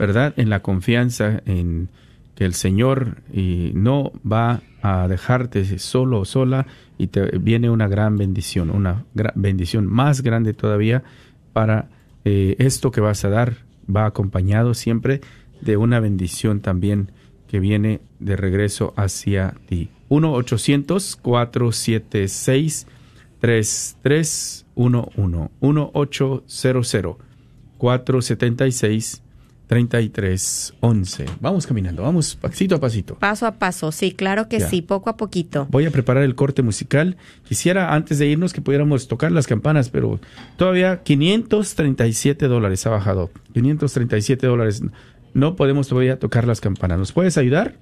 ¿verdad? En la confianza en que el Señor y no va a dejarte solo o sola y te viene una gran bendición, una bendición más grande todavía para eh, esto que vas a dar va acompañado siempre de una bendición también que viene de regreso hacia ti. 1-800-476-3311. 1-800-476-3311. 3311. Vamos caminando, vamos pasito a pasito. Paso a paso, sí, claro que sí, poco a poquito. Voy a preparar el corte musical. Quisiera antes de irnos que pudiéramos tocar las campanas, pero todavía 537 dólares ha bajado. 537 dólares. No podemos todavía tocar las campanas. ¿Nos puedes ayudar?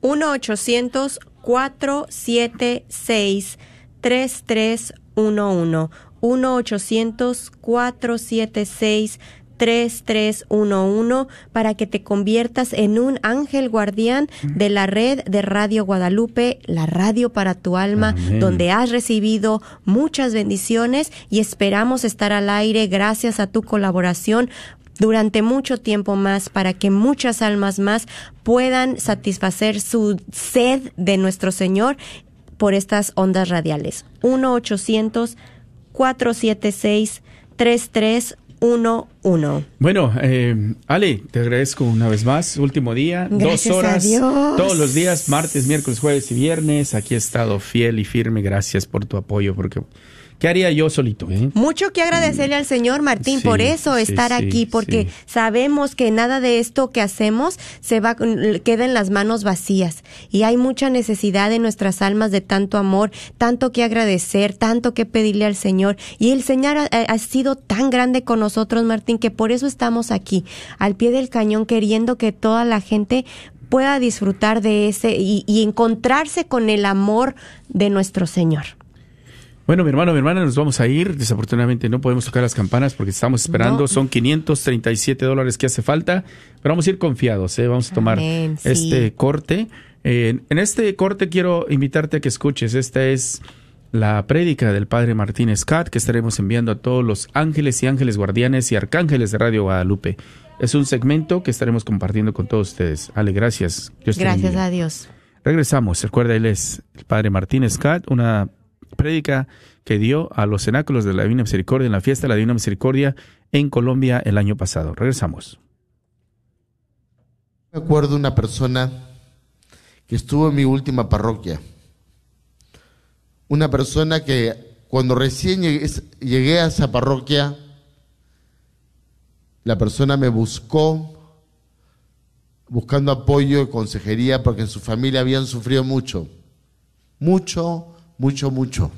1-800-476-3311. 1-800-476-3311. 3311 para que te conviertas en un ángel guardián de la red de Radio Guadalupe, la radio para tu alma, donde has recibido muchas bendiciones y esperamos estar al aire gracias a tu colaboración durante mucho tiempo más para que muchas almas más puedan satisfacer su sed de nuestro Señor por estas ondas radiales. 1 800 476 33 1-1. Bueno, eh, Ale, te agradezco una vez más. Último día, dos horas. Todos los días, martes, miércoles, jueves y viernes. Aquí he estado fiel y firme. Gracias por tu apoyo, porque ¿Qué haría yo solito? Eh? Mucho que agradecerle al Señor Martín por eso, estar aquí, porque sabemos que nada de esto que hacemos se va, queda en las manos vacías. Y hay mucha necesidad en nuestras almas de tanto amor, tanto que agradecer, tanto que pedirle al Señor. Y el Señor ha, sido tan grande con nosotros, Martín, que por eso estamos aquí, al pie del cañón, queriendo que toda la gente pueda disfrutar de ese y encontrarse con el amor de nuestro Señor. Bueno, mi hermano, mi hermana, nos vamos a ir. Desafortunadamente no podemos tocar las campanas porque estamos esperando. Son 537 dólares que hace falta, pero vamos a ir confiados. ¿eh? Vamos a tomar este corte. en este corte quiero invitarte a que escuches. Esta es la prédica del Padre Martín Scott que estaremos enviando a todos los ángeles y ángeles guardianes y arcángeles de Radio Guadalupe. Es un segmento que estaremos compartiendo con todos ustedes. Ale, gracias. gracias a Dios. Regresamos. Recuerda, él es el Padre Martín Scott, una prédica que dio a los cenáculos de la Divina Misericordia en la fiesta de la Divina Misericordia en Colombia el año pasado. Regresamos. Me acuerdo una persona que estuvo en mi última parroquia. Una persona que cuando recién llegué, a esa parroquia, la persona me buscó buscando apoyo y consejería porque en su familia habían sufrido mucho, mucho, mucho, mucho.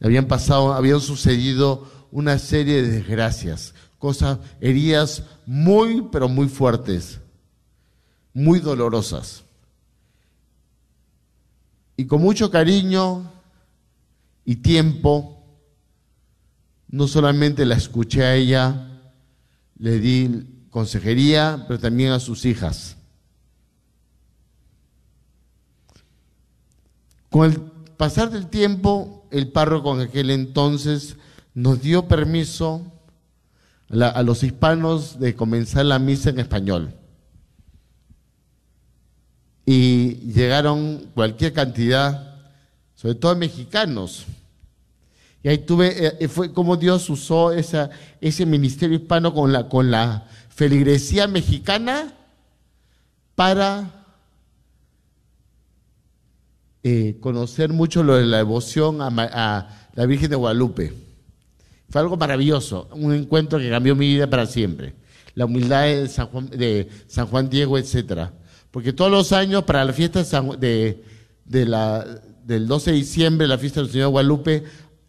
Habían pasado, habían sucedido una serie de desgracias, cosas, heridas muy, pero muy fuertes, muy dolorosas. Y con mucho cariño y tiempo, no solamente la escuché a ella, le di consejería, pero también a sus hijas. Con el pasar del tiempo, el párroco en aquel entonces nos dio permiso a los hispanos de comenzar la misa en español. Y llegaron cualquier cantidad, sobre todo mexicanos. Y ahí tuve, eh, fue como Dios usó ese ministerio hispano con la, con la feligresía mexicana para eh, conocer mucho lo de la devoción a, la Virgen de Guadalupe. Fue algo maravilloso, un encuentro que cambió mi vida para siempre. La humildad de San Juan, de San Juan Diego, etcétera. Porque todos los años, para la fiesta de, del 12 de diciembre, la fiesta del Señor Guadalupe,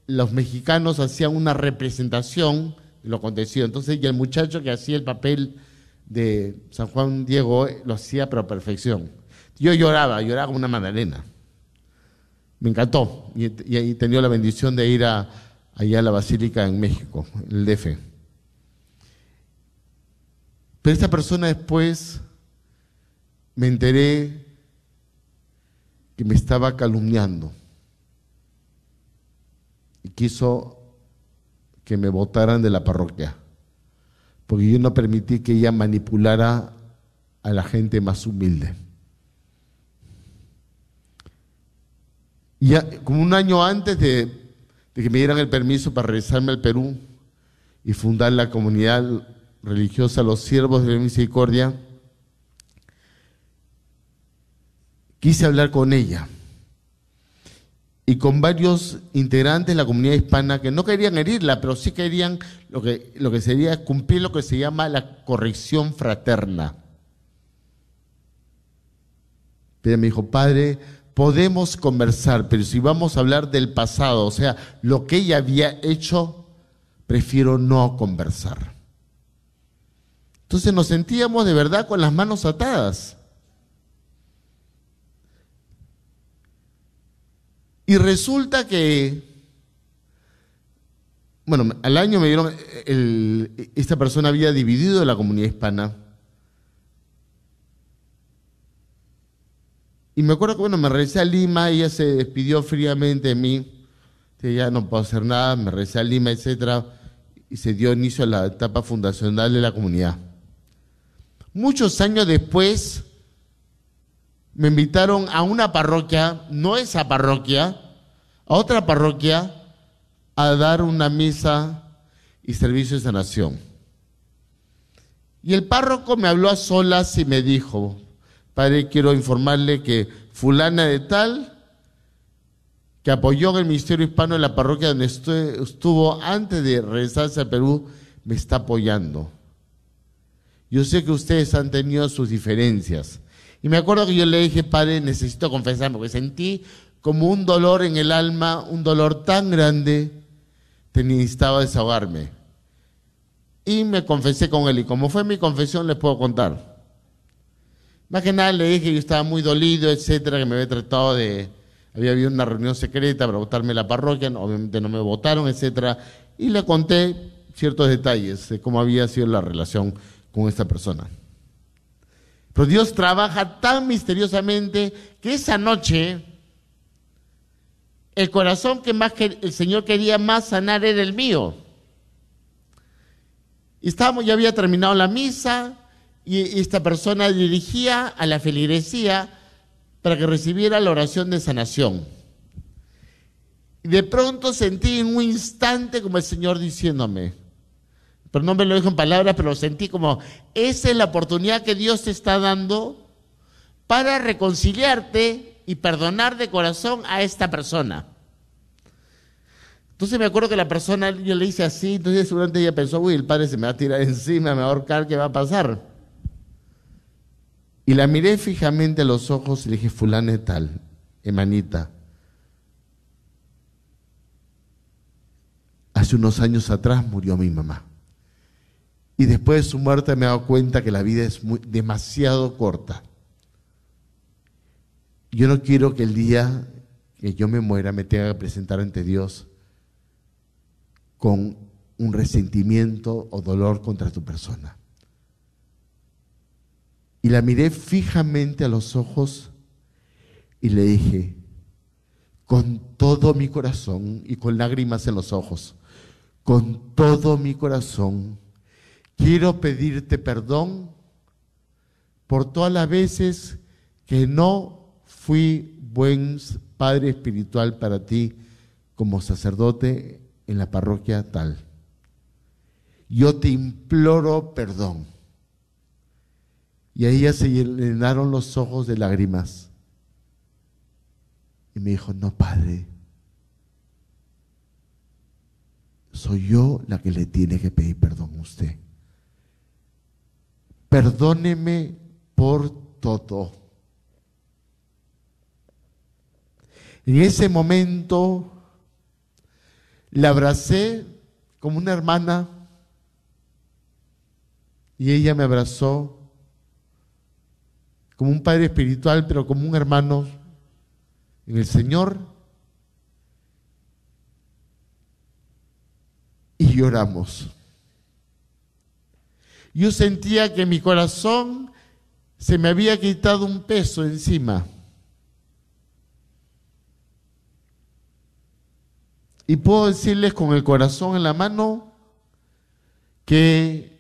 los mexicanos hacían una representación de lo acontecido. Entonces, y el muchacho que hacía el papel de San Juan Diego lo hacía pero a perfección. Yo lloraba, lloraba como una magdalena me encantó y, he tenido la bendición de ir a, allá a la Basílica en México, el DF. Pero esta persona después me enteré que me estaba calumniando y quiso que me votaran de la parroquia porque yo no permití que ella manipulara a la gente más humilde. Y como un año antes de, que me dieran el permiso para regresarme al Perú y fundar la comunidad religiosa Los Siervos de la Misericordia, quise hablar con ella y con varios integrantes de la comunidad hispana que no querían herirla, pero sí querían lo que, lo que sería cumplir lo que se llama la corrección fraterna. Pero me dijo, padre, podemos conversar, pero si vamos a hablar del pasado, o sea, lo que ella había hecho, prefiero no conversar. Entonces nos sentíamos de verdad con las manos atadas. Y resulta que, bueno, al año me dieron, esta persona había dividido la comunidad hispana. Y me acuerdo que, bueno, me regresé a Lima, ella se despidió fríamente de mí, que ya no puedo hacer nada, me regresé a Lima, etcétera, y se dio inicio a la etapa fundacional de la comunidad. Muchos años después, me invitaron a una parroquia, no esa parroquia, a otra parroquia a dar una misa y servicio de sanación. Y el párroco me habló a solas y me dijo, padre, quiero informarle que fulana de tal, que apoyó en el Ministerio Hispano en la parroquia donde estuvo antes de regresarse a Perú, me está apoyando. Yo sé que ustedes han tenido sus diferencias, y me acuerdo que yo le dije, padre, necesito confesarme, porque sentí como un dolor en el alma, un dolor tan grande, que necesitaba desahogarme. Y me confesé con él, y como fue mi confesión, les puedo contar. Más que nada le dije que yo estaba muy dolido, etcétera, que me había tratado de. Había habido una reunión secreta para votarme la parroquia, obviamente no me votaron, etcétera. Y le conté ciertos detalles de cómo había sido la relación con esta persona. Pero Dios trabaja tan misteriosamente que esa noche el corazón que más el Señor quería más sanar era el mío. Estábamos, ya había terminado la misa y esta persona dirigía a la feligresía para que recibiera la oración de sanación. Y de pronto sentí en un instante como el Señor diciéndome, pero no me lo dijo en palabras, pero lo sentí como, esa es la oportunidad que Dios te está dando para reconciliarte y perdonar de corazón a esta persona. Entonces me acuerdo que la persona, yo le hice así, entonces seguramente ella pensó, uy, el padre se me va a tirar encima, me va a ahorcar, ¿qué va a pasar? Y la miré fijamente a los ojos y le dije, fulana tal, hermanita, hace unos años atrás murió mi mamá. Y después de su muerte me he dado cuenta que la vida es muy, demasiado corta. Yo no quiero que el día que yo me muera me tenga que presentar ante Dios con un resentimiento o dolor contra tu persona. Y la miré fijamente a los ojos y le dije, con todo mi corazón y con lágrimas en los ojos, con todo mi corazón, quiero pedirte perdón por todas las veces que no fui buen padre espiritual para ti como sacerdote en la parroquia tal. Yo te imploro perdón. Y a ella se llenaron los ojos de lágrimas. Y me dijo, no, padre, soy yo la que le tiene que pedir perdón a usted. Perdóneme por todo. En ese momento la abracé como una hermana y ella me abrazó como un padre espiritual, pero como un hermano en el Señor. Y lloramos. Yo sentía que mi corazón se me había quitado un peso encima. Y puedo decirles con el corazón en la mano que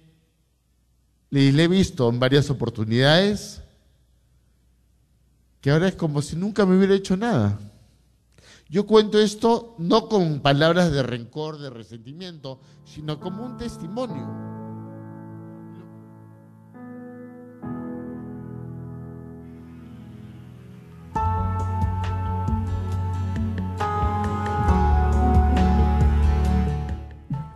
le he visto en varias oportunidades que ahora es como si nunca me hubiera hecho nada. Yo cuento esto no con palabras de rencor, de resentimiento, sino como un testimonio.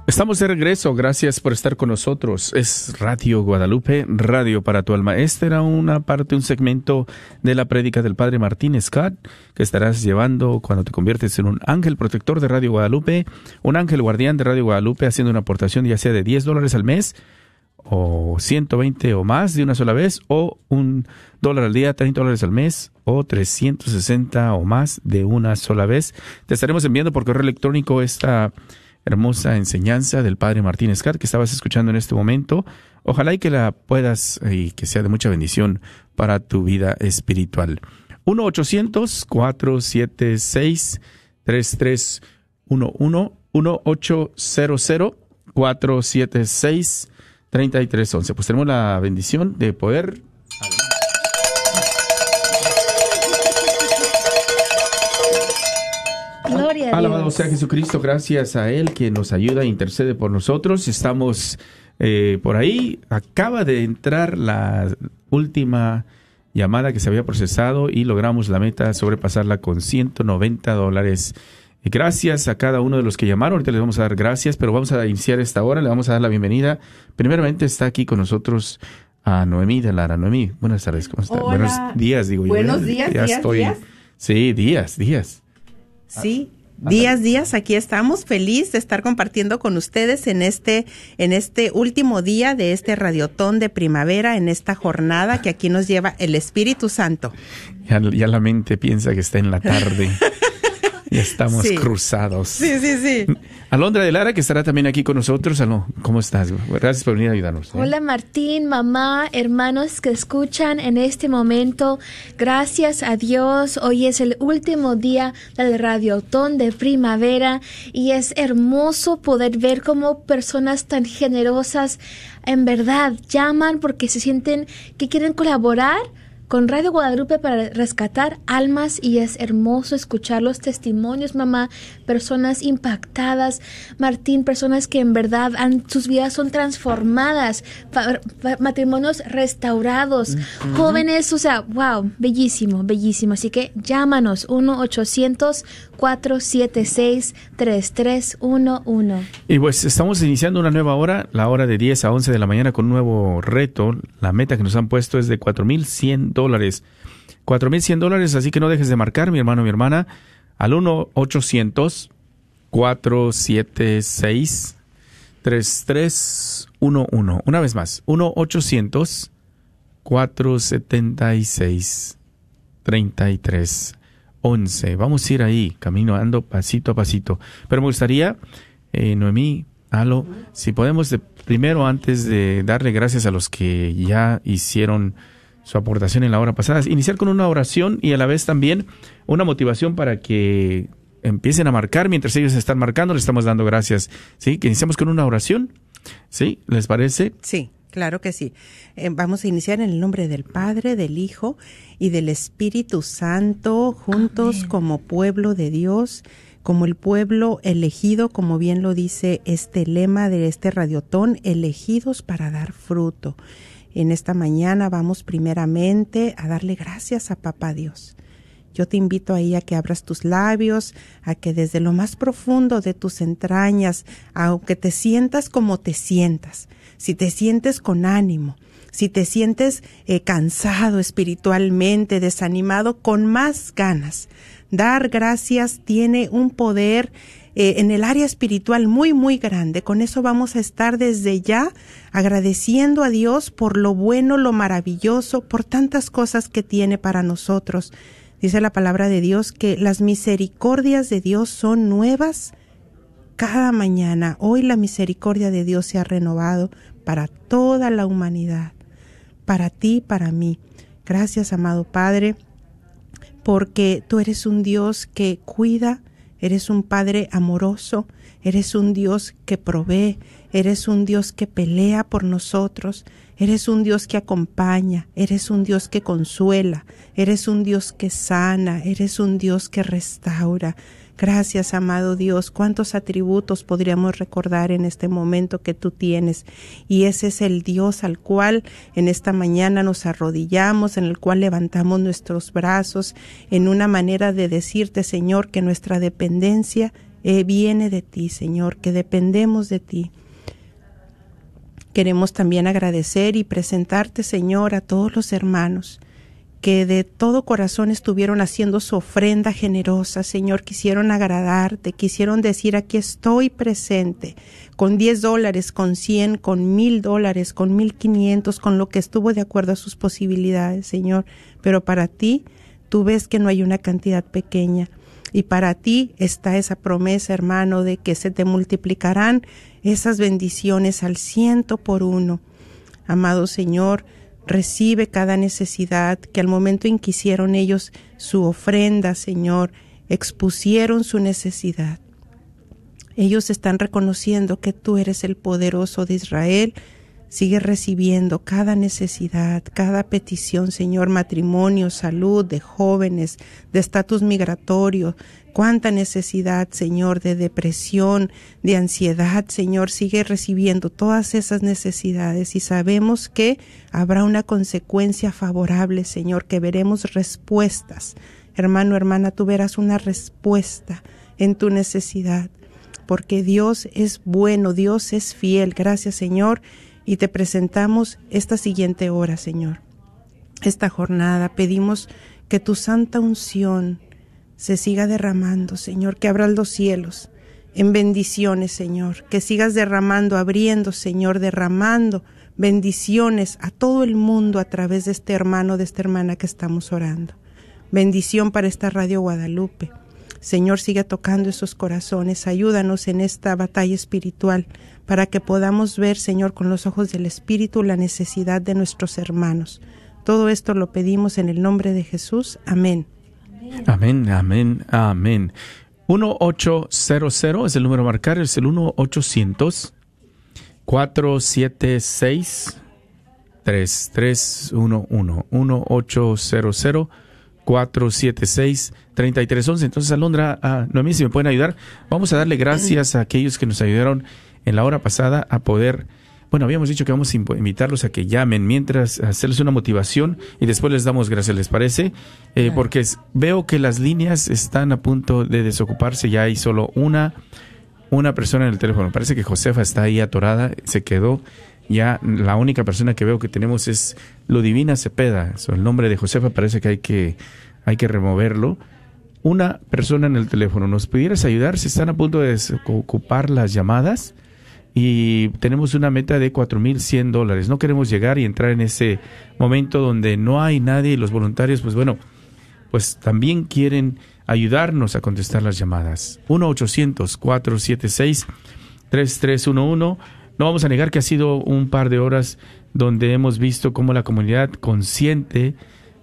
Estamos de regreso, gracias por estar con nosotros. Es Radio Guadalupe, Radio para tu alma. Esta era una parte, un segmento de la prédica del Padre Martín Scott que estarás llevando cuando te conviertes en un ángel protector de Radio Guadalupe, un ángel guardián de Radio Guadalupe haciendo una aportación ya sea de 10 dólares al mes o 120 o más de una sola vez o un dólar al día, 30 dólares al mes o 360 o más de una sola vez. Te estaremos enviando por correo electrónico esta hermosa enseñanza del Padre Martín Escar que estabas escuchando en este momento. Ojalá y que la puedas y que sea de mucha bendición para tu vida espiritual. 1-800-476-3311. 1-800-476-3311. Pues tenemos la bendición de poder Alabado sea Jesucristo, gracias a Él que nos ayuda e intercede por nosotros. Estamos eh, por ahí. Acaba de entrar la última llamada que se había procesado y logramos la meta sobrepasarla con 190 dólares. Gracias a cada uno de los que llamaron. Ahorita les vamos a dar gracias, pero vamos a iniciar esta hora. Le vamos a dar la bienvenida. Primeramente está aquí con nosotros a Noemí de Lara. Noemí, buenas tardes. ¿Cómo está? Buenos días, digo yo. Buenos días, días, días. Sí, días, días. Sí, Días, días, aquí estamos, feliz de estar compartiendo con ustedes en este, en este último día de este radiotón de primavera, en esta jornada que aquí nos lleva el Espíritu Santo. Ya, ya la mente piensa que está en la tarde. Estamos cruzados. Sí, sí, sí. Alondra de Lara, que estará también aquí con nosotros. ¿cómo estás? Gracias por venir a ayudarnos. ¿eh? Hola Martín, mamá, hermanos que escuchan en este momento. Gracias a Dios. Hoy es el último día del radiotón de primavera y es hermoso poder ver cómo personas tan generosas en verdad llaman porque se sienten que quieren colaborar con Radio Guadalupe para rescatar almas y es hermoso escuchar los testimonios, mamá, personas impactadas, Martín, personas que en verdad han, sus vidas son transformadas, matrimonios restaurados, jóvenes, o sea, wow, bellísimo, bellísimo. Así que llámanos 1-800-476-3311. Y pues estamos iniciando una nueva hora, la hora de 10 a 11 de la mañana con un nuevo reto. La meta que nos han puesto es de 4100 dólares. 4.100 dólares, así que no dejes de marcar, mi hermano, mi hermana, al 1-800-476-3311. Una vez más, 1-800-476-3311. Vamos a ir ahí, caminando pasito a pasito. Pero me gustaría, eh, Noemí, Alo, si podemos de, primero, antes de darle gracias a los que ya hicieron su aportación en la hora pasada. Iniciar con una oración y a la vez también una motivación para que empiecen a marcar mientras ellos están marcando. Les estamos dando gracias. ¿Sí? Que iniciamos con una oración. ¿Sí? ¿Les parece? Sí. Claro que sí. Eh, vamos a iniciar en el nombre del Padre, del Hijo y del Espíritu Santo, juntos como pueblo de Dios, como el pueblo elegido, como bien lo dice este lema de este radiotón, elegidos para dar fruto. En esta mañana vamos primeramente a darle gracias a Papá Dios. Yo te invito ahí a que abras tus labios, a que desde lo más profundo de tus entrañas, aunque te sientas como te sientas, si te sientes con ánimo, si te sientes eh, cansado espiritualmente, desanimado, con más ganas. Dar gracias tiene un poder eh, en el área espiritual muy, muy grande. Con eso vamos a estar desde ya agradeciendo a Dios por lo bueno, lo maravilloso, por tantas cosas que tiene para nosotros. Dice la palabra de Dios que las misericordias de Dios son nuevas cada mañana. Hoy la misericordia de Dios se ha renovado para toda la humanidad, para ti, para mí. Gracias, amado Padre, porque tú eres un Dios que cuida, Eres un Padre amoroso, eres un Dios que provee, Eres un Dios que pelea por nosotros. Eres un Dios que acompaña. Eres un Dios que consuela. Eres un Dios que sana. Eres un Dios que restaura. Gracias, amado Dios. ¿Cuántos atributos podríamos recordar en este momento que tú tienes? Y ese es el Dios al cual en esta mañana nos arrodillamos, en el cual levantamos nuestros brazos, en una manera de decirte, Señor, que nuestra dependencia eh, viene de ti, Señor, que dependemos de ti. Queremos también agradecer y presentarte, Señor, a todos los hermanos que de todo corazón estuvieron haciendo su ofrenda generosa, Señor, quisieron agradarte, quisieron decir, aquí estoy presente, con 10 dólares, con 100, con mil dólares, con mil quinientos, con lo que estuvo de acuerdo a sus posibilidades, Señor. Pero para ti, tú ves que no hay una cantidad pequeña. Y para ti está esa promesa, hermano, de que se te multiplicarán esas bendiciones al ciento por uno. Amado Señor, recibe cada necesidad, que al momento en que hicieron ellos su ofrenda, Señor, expusieron su necesidad. Ellos están reconociendo que tú eres el poderoso de Israel. Sigue recibiendo cada necesidad, cada petición, Señor, matrimonio, salud, de jóvenes, de estatus migratorio, cuánta necesidad, Señor, de depresión, de ansiedad, Señor, sigue recibiendo todas esas necesidades y sabemos que habrá una consecuencia favorable, Señor, que veremos respuestas. Hermano, hermana, tú verás una respuesta en tu necesidad, porque Dios es bueno, Dios es fiel. Gracias, Señor, y te presentamos esta siguiente hora, Señor. Esta jornada pedimos que tu santa unción, se siga derramando, Señor, que abras los cielos en bendiciones, Señor, que sigas derramando, abriendo, Señor, derramando bendiciones a todo el mundo a través de este hermano, de esta hermana que estamos orando. Bendición para esta Radio Guadalupe. Señor, siga tocando esos corazones, ayúdanos en esta batalla espiritual para que podamos ver, Señor, con los ojos del Espíritu la necesidad de nuestros hermanos. Todo esto lo pedimos en el nombre de Jesús. Amén. Amén, amén, amén. 1800 es el número a marcar, es el 1-800 476 3311 1-800 476 3311 Entonces, Alondra, a Noemí, si me pueden ayudar, vamos a darle gracias a aquellos que nos ayudaron en la hora pasada a poder bueno, habíamos dicho que vamos a invitarlos a que llamen mientras hacerles una motivación y después les damos gracias, ¿les parece? Eh, porque veo que las líneas están a punto de desocuparse, ya hay solo una, una persona en el teléfono. Parece que Josefa está ahí atorada, se quedó. Ya la única persona que veo que tenemos es Ludivina Cepeda. el nombre de Josefa parece que hay que, hay que removerlo una persona en el teléfono. ¿Nos pudieras ayudar? Si están a punto de desocupar las llamadas, y tenemos una meta de 4.100 dólares. No queremos llegar y entrar en ese momento donde no hay nadie y los voluntarios, pues bueno, pues también quieren ayudarnos a contestar las llamadas. 1-800-476-3311. No vamos a negar que ha sido un par de horas donde hemos visto cómo la comunidad consciente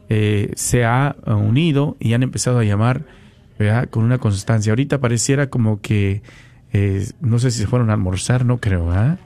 eh, se ha unido y han empezado a llamar con una constancia. Ahorita pareciera como que eh, no sé si se fueron a almorzar, no creo, ¿ah?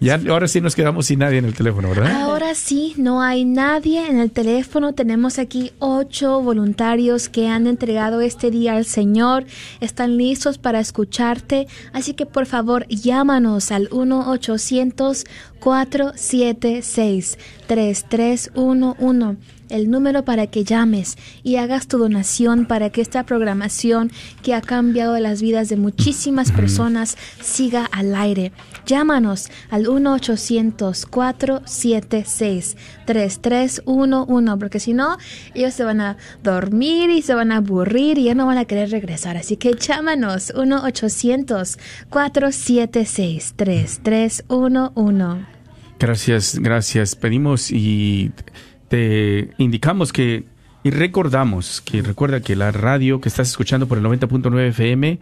Ya, ahora sí nos quedamos sin nadie en el teléfono, ¿verdad? Ahora sí, no hay nadie en el teléfono. Tenemos aquí ocho voluntarios que han entregado este día al Señor. Están listos para escucharte. Así que por favor, llámanos al 1-800-476-3311 el número para que llames y hagas tu donación para que esta programación que ha cambiado las vidas de muchísimas personas siga al aire. Llámanos al 1-800-476-3311 porque si no, ellos se van a dormir y se van a aburrir y ya no van a querer regresar. Así que llámanos 1-800-476-3311. Gracias, gracias. Pedimos y te indicamos que y recordamos que recuerda que la radio que estás escuchando por el 90.9 FM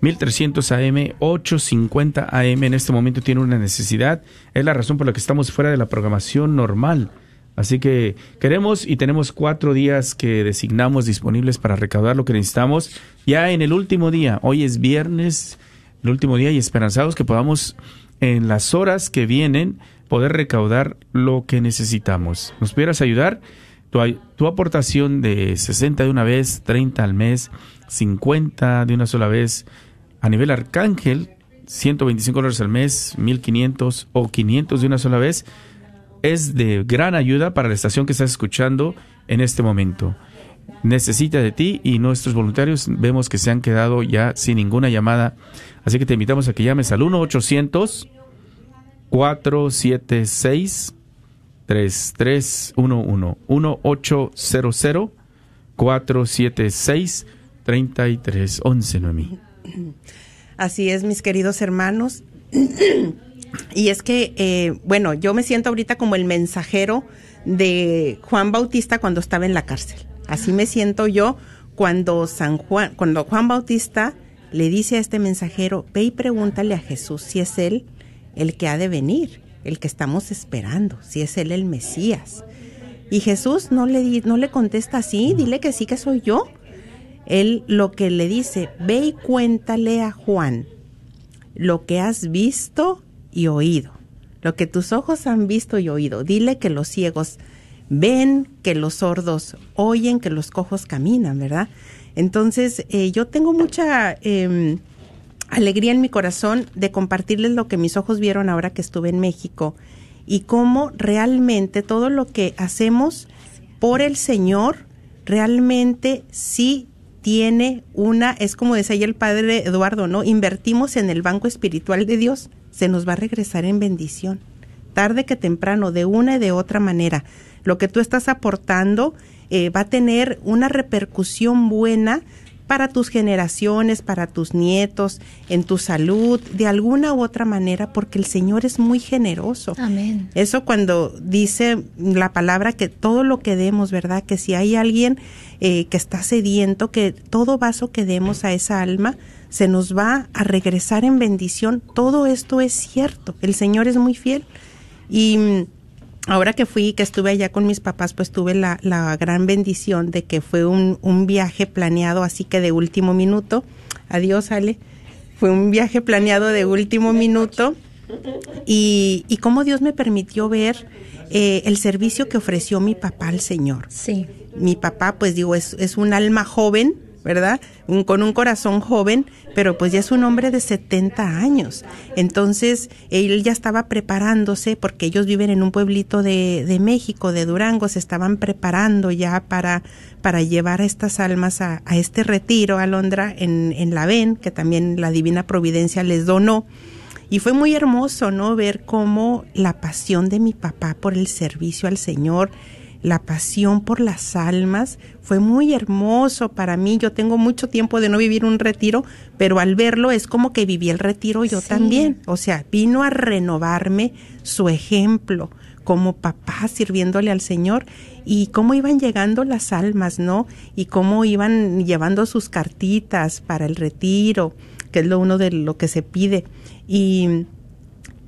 1300 AM 850 AM en este momento tiene una necesidad. Es la razón por la que estamos fuera de la programación normal. Así que queremos y tenemos cuatro días que designamos disponibles para recaudar lo que necesitamos. Ya en el último día hoy es viernes el último día y esperanzados que podamos en las horas que vienen poder recaudar lo que necesitamos. ¿Nos pudieras ayudar? Tu, tu aportación de 60 de una vez, 30 al mes, 50 de una sola vez, a nivel arcángel, 125 dólares al mes, 1500 o 500 de una sola vez, es de gran ayuda para la estación que estás escuchando en este momento. Necesita de ti y nuestros voluntarios vemos que se han quedado ya sin ninguna llamada. Así que te invitamos a que llames al 1-800-476 3311 1-800 476 3311 Noemí. Así es, mis queridos hermanos. y es que, eh, bueno, yo me siento ahorita como el mensajero de Juan Bautista cuando estaba en la cárcel. Así me siento yo cuando San Juan, cuando Juan Bautista le dice a este mensajero, ve y pregúntale a Jesús si es él el que ha de venir, el que estamos esperando, si es él el Mesías. Y Jesús no le, no le contesta así, dile que sí que soy yo él lo que le dice, ve y cuéntale a Juan lo que has visto y oído, lo que tus ojos han visto y oído. Dile que los ciegos ven, que los sordos oyen, que los cojos caminan, ¿verdad? Entonces, eh, yo tengo mucha em, alegría en mi corazón de compartirles lo que mis ojos vieron ahora que estuve en México y cómo realmente todo lo que hacemos por el Señor realmente sí tiene una, es como decía el padre Eduardo, ¿no? Invertimos en el banco espiritual de Dios, se nos va a regresar en bendición. Tarde que temprano, de una y de otra manera. Lo que tú estás aportando eh, va a tener una repercusión buena para tus generaciones, para tus nietos, en tu salud, de alguna u otra manera, porque el Señor es muy generoso. Amén. Eso cuando dice la palabra que todo lo que demos, ¿verdad? Que si hay alguien eh, que está sediento, que todo vaso que demos a esa alma se nos va a regresar en bendición. Todo esto es cierto. El Señor es muy fiel. Y ahora que fui, que estuve allá con mis papás, pues tuve la, la gran bendición de que fue un, un, viaje planeado así que de último minuto. Adiós, Ale. Fue un viaje planeado de último minuto. Y, y cómo Dios me permitió ver eh, el servicio que ofreció mi papá al Señor. Sí. Mi papá, pues digo, es, es un alma joven, ¿verdad? Un, con un corazón joven, pero pues ya es un hombre de 70 años. Entonces, él ya estaba preparándose, porque ellos viven en un pueblito de, de México, de Durango, se estaban preparando ya para, para llevar a estas almas a, a este retiro a Londra en, en la VEN, que también la Divina Providencia les donó. Y fue muy hermoso, ¿no? Ver cómo la pasión de mi papá por el servicio al Señor, la pasión por las almas, fue muy hermoso para mí. Yo tengo mucho tiempo de no vivir un retiro, pero al verlo es como que viví el retiro yo sí. también. O sea, vino a renovarme su ejemplo como papá sirviéndole al Señor y cómo iban llegando las almas, ¿no? Y cómo iban llevando sus cartitas para el retiro, que es lo uno de lo que se pide y,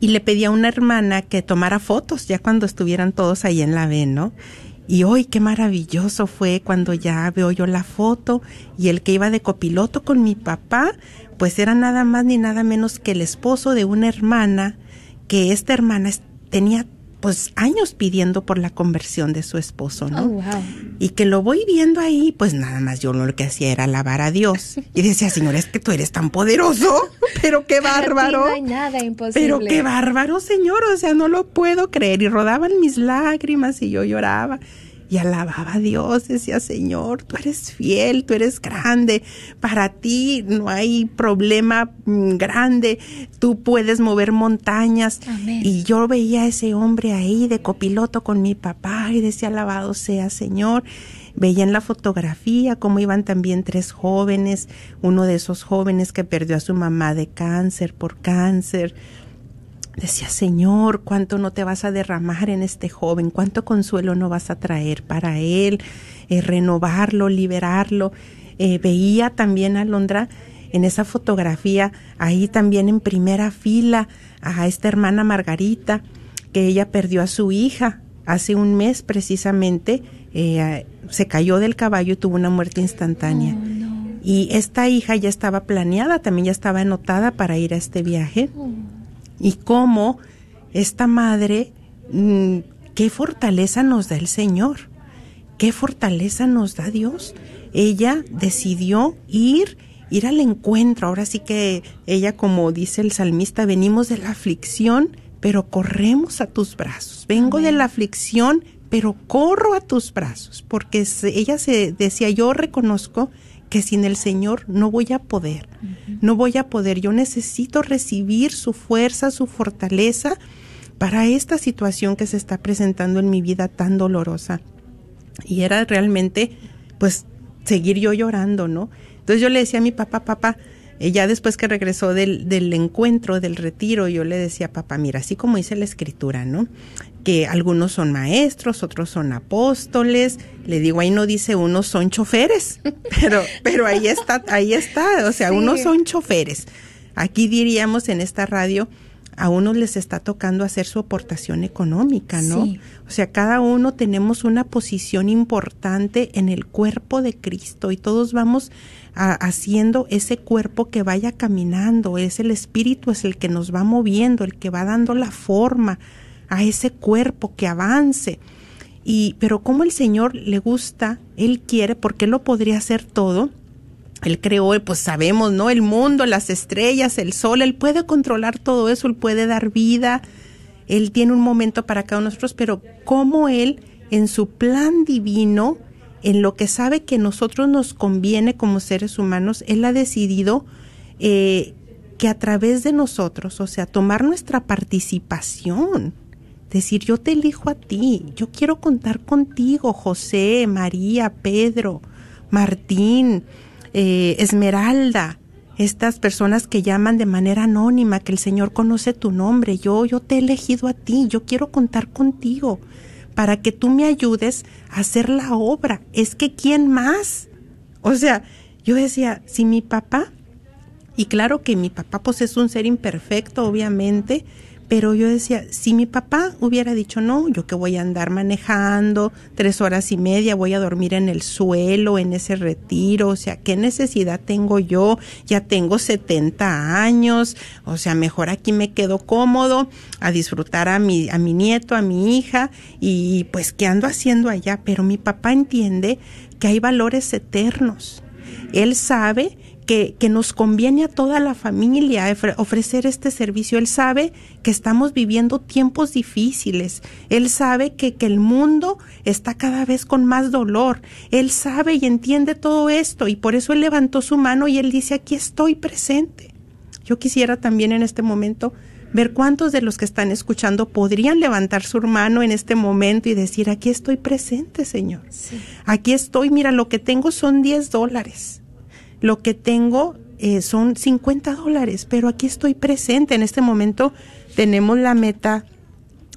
y le pedí a una hermana que tomara fotos ya cuando estuvieran todos ahí en la V, ¿no? Y hoy qué maravilloso fue cuando ya veo yo la foto y el que iba de copiloto con mi papá, pues era nada más ni nada menos que el esposo de una hermana, que esta hermana tenía pues años pidiendo por la conversión de su esposo, ¿no? Oh, wow. Y que lo voy viendo ahí, pues nada más yo lo que hacía era alabar a Dios. Y decía, Señor, es que tú eres tan poderoso, pero qué bárbaro. no hay nada imposible. Pero qué bárbaro, Señor, o sea, no lo puedo creer. Y rodaban mis lágrimas y yo lloraba y alababa a Dios, decía, Señor, tú eres fiel, tú eres grande, para ti no hay problema mm, grande, tú puedes mover montañas. Amén. Y yo veía a ese hombre ahí de copiloto con mi papá y decía, alabado sea, Señor. Veía en la fotografía cómo iban también tres jóvenes, uno de esos jóvenes que perdió a su mamá de cáncer por cáncer, Decía, Señor, cuánto no te vas a derramar en este joven, cuánto consuelo no vas a traer para él, eh, renovarlo, liberarlo. Eh, veía también a Londra en esa fotografía, ahí también en primera fila, a esta hermana Margarita, que ella perdió a su hija hace un mes precisamente, eh, se cayó del caballo y tuvo una muerte instantánea. Oh, no. Y esta hija ya estaba planeada, también ya estaba anotada para ir a este viaje. Oh. Y cómo esta madre, mm, qué fortaleza nos da el Señor, qué fortaleza nos da Dios. Ella decidió ir ir al encuentro. Ahora sí que ella, como dice el salmista, venimos de la aflicción, pero corremos a tus brazos. Vengo de la aflicción, pero corro a tus brazos, porque ella se decía, yo reconozco que sin el Señor no voy a poder, no voy a poder, yo necesito recibir su fuerza, su fortaleza para esta situación que se está presentando en mi vida tan dolorosa. Y era realmente, pues, seguir yo llorando, ¿no? Entonces yo le decía a mi papá, papá, eh, ya después que regresó del, del encuentro, del retiro, yo le decía, papá, mira, así como dice la escritura, ¿no? Que algunos son maestros, otros son apóstoles, le digo, ahí no dice unos son choferes, pero, pero ahí está, ahí está, o sea, unos son choferes. Aquí diríamos en esta radio, a unos les está tocando hacer su aportación económica, ¿no? O sea, cada uno tenemos una posición importante en el cuerpo de Cristo y todos vamos haciendo ese cuerpo que vaya caminando, es el espíritu, es el que nos va moviendo, el que va dando la forma a ese cuerpo que avance. Y, pero como el Señor le gusta, Él quiere, porque Él lo podría hacer todo, él creó, pues sabemos, ¿no? El mundo, las estrellas, el sol, Él puede controlar todo eso, Él puede dar vida, Él tiene un momento para cada uno de nosotros, pero cómo Él, en su plan divino, en lo que sabe que nosotros nos conviene como seres humanos, Él ha decidido eh, que a través de nosotros, o sea, tomar nuestra participación, decir, yo te elijo a ti, yo quiero contar contigo, José, María, Pedro, Martín, eh, Esmeralda, estas personas que llaman de manera anónima, que el Señor conoce tu nombre, yo, yo te he elegido a ti, yo quiero contar contigo para que tú me ayudes a hacer la obra. Es que ¿quién más? O sea, yo decía, si mi papá, y claro que mi papá pues es un ser imperfecto, obviamente, pero yo decía, si mi papá hubiera dicho, no, yo que voy a andar manejando tres horas y media, voy a dormir en el suelo, en ese retiro, o sea, ¿qué necesidad tengo yo? Ya tengo 70 años, o sea, mejor aquí me quedo cómodo a disfrutar a mi, a mi nieto, a mi hija, y pues, ¿qué ando haciendo allá? Pero mi papá entiende que hay valores eternos. Él sabe que, nos conviene a toda la familia ofrecer este servicio. Él sabe que estamos viviendo tiempos difíciles. Él sabe que, que el mundo está cada vez con más dolor. Él sabe y entiende todo esto y por eso él levantó su mano y él dice, aquí estoy presente. Yo quisiera también en este momento ver cuántos de los que están escuchando podrían levantar su mano en este momento y decir, aquí estoy presente, Señor. Aquí estoy, mira, lo que tengo son 10 dólares lo que tengo eh, son 50 dólares, pero aquí estoy presente. En este momento tenemos la meta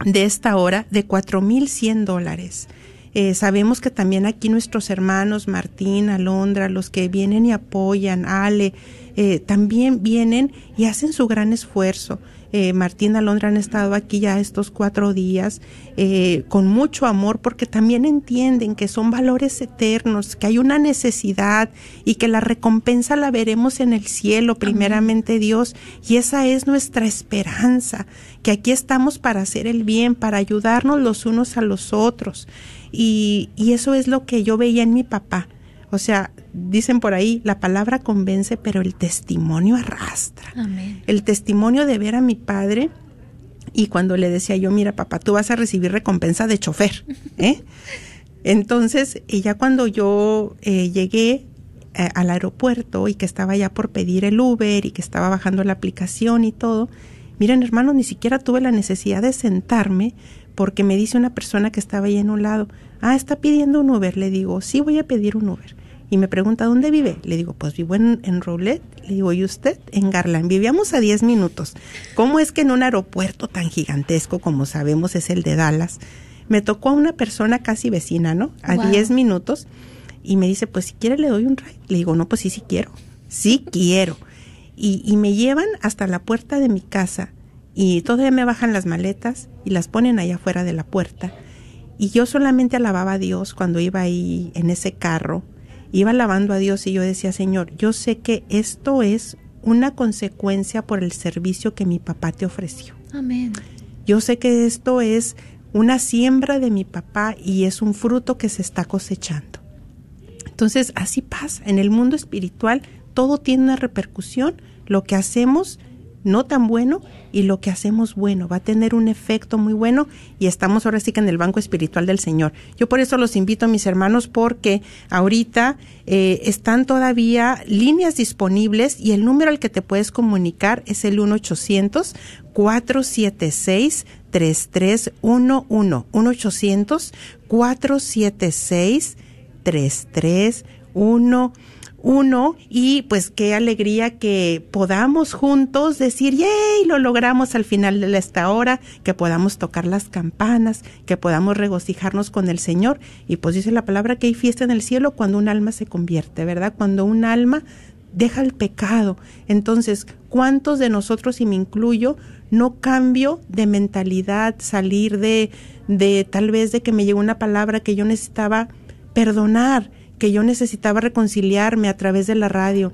de esta hora de 4.100 dólares. Eh, sabemos que también aquí nuestros hermanos Martín, Alondra, los que vienen y apoyan, Ale, eh, también vienen y hacen su gran esfuerzo. Eh, Martín Alondra han estado aquí ya estos cuatro días eh, con mucho amor porque también entienden que son valores eternos, que hay una necesidad y que la recompensa la veremos en el cielo, primeramente Dios, y esa es nuestra esperanza, que aquí estamos para hacer el bien, para ayudarnos los unos a los otros. Y, y eso es lo que yo veía en mi papá. O sea, dicen por ahí, la palabra convence, pero el testimonio arrastra. El testimonio de ver a mi padre y cuando le decía yo, mira papá, tú vas a recibir recompensa de chofer. ¿eh? Entonces, ya cuando yo eh, llegué eh, al aeropuerto y que estaba ya por pedir el Uber y que estaba bajando la aplicación y todo, miren hermanos, ni siquiera tuve la necesidad de sentarme porque me dice una persona que estaba ahí en un lado, ah, está pidiendo un Uber. Le digo, sí, voy a pedir un Uber y me pregunta dónde vive. Le digo, pues vivo en, en Le digo, ¿y usted? En Garland. Vivíamos a 10 minutos. ¿Cómo es que en un aeropuerto tan gigantesco como sabemos es el de Dallas, me tocó a una persona casi vecina, ¿no? A 10 minutos. Y me dice, pues si quiere le doy un ride. Le digo, no, pues sí, sí quiero. Sí quiero. Y, y me llevan hasta la puerta de mi casa. Y todavía me bajan las maletas y las ponen allá afuera de la puerta. Y yo solamente alababa a Dios cuando iba ahí en ese carro iba alabando a Dios y yo decía, Señor, yo sé que esto es una consecuencia por el servicio que mi papá te ofreció. Amén. Yo sé que esto es una siembra de mi papá y es un fruto que se está cosechando. Entonces, así pasa. En el mundo espiritual todo tiene una repercusión. Lo que hacemos no tan bueno y lo que hacemos bueno. Va a tener un efecto muy bueno y estamos ahora sí que en el banco espiritual del Señor. Yo por eso los invito a mis hermanos porque ahorita eh, están todavía líneas disponibles y el número al que te puedes comunicar es el 1-800. 476 3311 1-800 476 3311 uno y pues qué alegría que podamos juntos decir, ¡yay! Lo logramos al final de esta hora, que podamos tocar las campanas, que podamos regocijarnos con el Señor. Y pues dice la palabra que hay fiesta en el cielo cuando un alma se convierte, ¿verdad? Cuando un alma deja el pecado. Entonces, ¿cuántos de nosotros, y me incluyo, no cambio de mentalidad, salir de, de tal vez de que me llegó una palabra que yo necesitaba perdonar? Que yo necesitaba reconciliarme a través de la radio,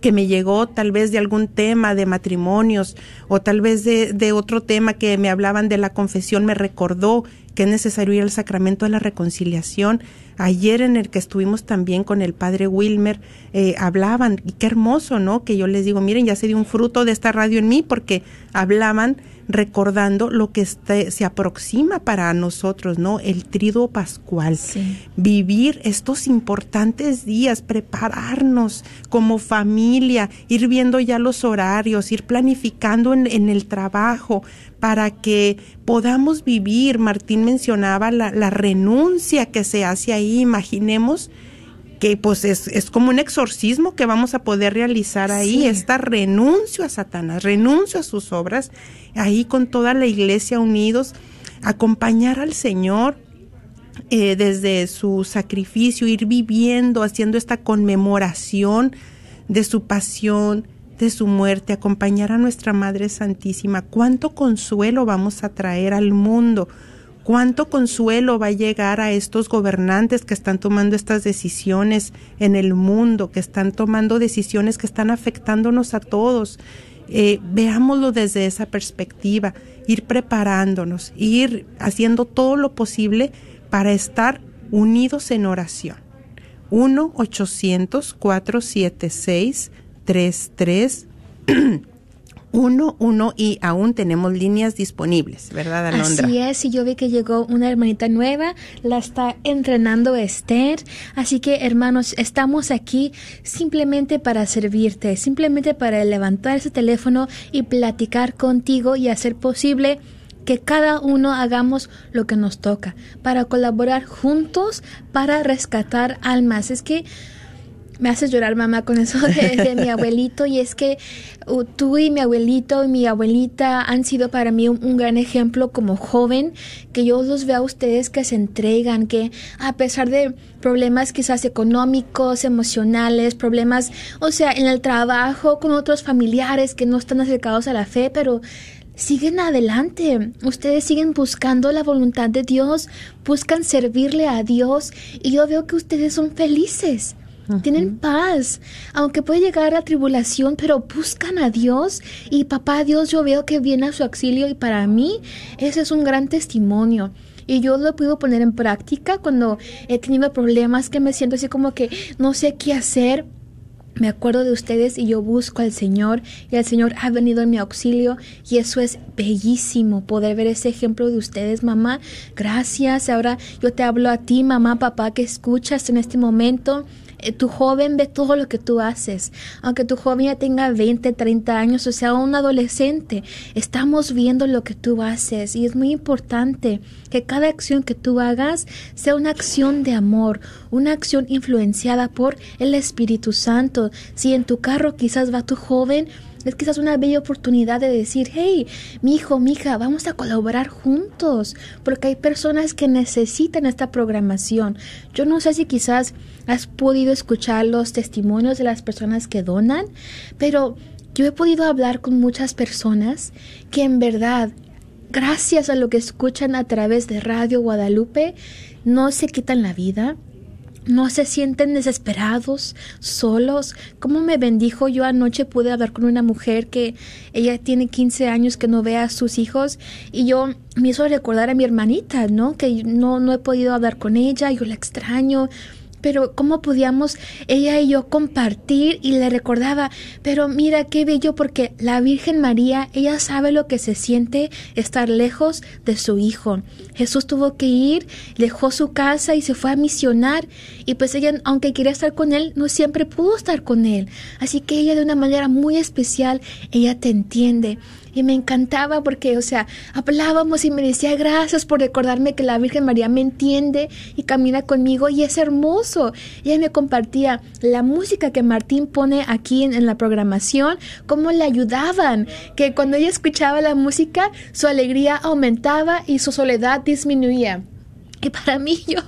que me llegó tal vez de algún tema de matrimonios o tal vez de, de otro tema que me hablaban de la confesión, me recordó que es necesario ir al sacramento de la reconciliación. Ayer en el que estuvimos también con el padre Wilmer, eh, hablaban, y qué hermoso, ¿no? Que yo les digo, miren, ya se dio un fruto de esta radio en mí porque hablaban recordando lo que este, se aproxima para nosotros, ¿no? El triduo pascual. Vivir estos importantes días, prepararnos como familia, ir viendo ya los horarios, ir planificando en, en el trabajo para que podamos vivir. Martín mencionaba la, la renuncia que se hace ahí, imaginemos que pues es, es, como un exorcismo que vamos a poder realizar ahí, esta renuncio a Satanás, renuncio a sus obras, ahí con toda la iglesia unidos, acompañar al Señor eh, desde su sacrificio, ir viviendo, haciendo esta conmemoración de su pasión, de su muerte, acompañar a nuestra Madre Santísima. ¿Cuánto consuelo vamos a traer al mundo? ¿Cuánto consuelo va a llegar a estos gobernantes que están tomando estas decisiones en el mundo, que están tomando decisiones que están afectándonos a todos? Eh, veámoslo desde esa perspectiva, ir preparándonos, ir haciendo todo lo posible para estar unidos en oración. 1-800-476-33 uno, uno y aún tenemos líneas disponibles, ¿verdad, Alondra? Así es, y yo vi que llegó una hermanita nueva, la está entrenando Esther. Así que, hermanos, estamos aquí simplemente para servirte, simplemente para levantar ese teléfono y platicar contigo y hacer posible que cada uno hagamos lo que nos toca, para colaborar juntos, para rescatar almas. Es que me haces llorar mamá con eso de, mi abuelito y es que uh, tú y mi abuelito y mi abuelita han sido para mí un, gran ejemplo como joven que yo los veo a ustedes que se entregan que a pesar de problemas quizás económicos emocionales problemas o sea en el trabajo con otros familiares que no están acercados a la fe pero siguen adelante. Ustedes siguen buscando la voluntad de Dios, buscan servirle a Dios y yo veo que ustedes son felices. Tienen paz, aunque puede llegar la tribulación, pero buscan a Dios y papá Dios yo veo que viene a su auxilio y para mí ese es un gran testimonio. Y yo lo puedo poner en práctica cuando he tenido problemas que me siento así como que no sé qué hacer. Me acuerdo de ustedes y yo busco al Señor y el Señor ha venido en mi auxilio y eso es bellísimo poder ver ese ejemplo de ustedes, mamá. Gracias. Ahora yo te hablo a ti, mamá, papá, que escuchas en este momento. Eh, tu joven ve todo lo que tú haces. Aunque tu joven ya tenga 20, 30 años o sea un adolescente, estamos viendo lo que tú haces y es muy importante que cada acción que tú hagas sea una acción de amor, una acción influenciada por el Espíritu Santo. Si en tu carro quizás va tu joven, es quizás una bella oportunidad de decir, hey, mi hijo, mi hija, vamos a colaborar juntos, porque hay personas que necesitan esta programación. Yo no sé si quizás has podido escuchar los testimonios de las personas que donan, pero yo he podido hablar con muchas personas que en verdad, gracias a lo que escuchan a través de Radio Guadalupe, no se quitan la vida, no se sienten desesperados, solos. Como me bendijo yo anoche pude hablar con una mujer que ella tiene 15 años que no ve a sus hijos y yo me hizo recordar a mi hermanita, ¿no? Que no, no he podido hablar con ella, yo la extraño pero cómo podíamos ella y yo compartir y le recordaba, pero mira qué bello porque la Virgen María, ella sabe lo que se siente estar lejos de su hijo. Jesús tuvo que ir, dejó su casa y se fue a misionar y pues ella, aunque quería estar con él, no siempre pudo estar con él. Así que ella de una manera muy especial, ella te entiende y me encantaba porque, o sea, hablábamos y me decía gracias por recordarme que la Virgen María me entiende y camina conmigo y es hermoso. Ella me compartía la música que Martín pone aquí en, la programación, cómo le ayudaban, que cuando ella escuchaba la música, su alegría aumentaba y su soledad disminuía. Para mí, yo,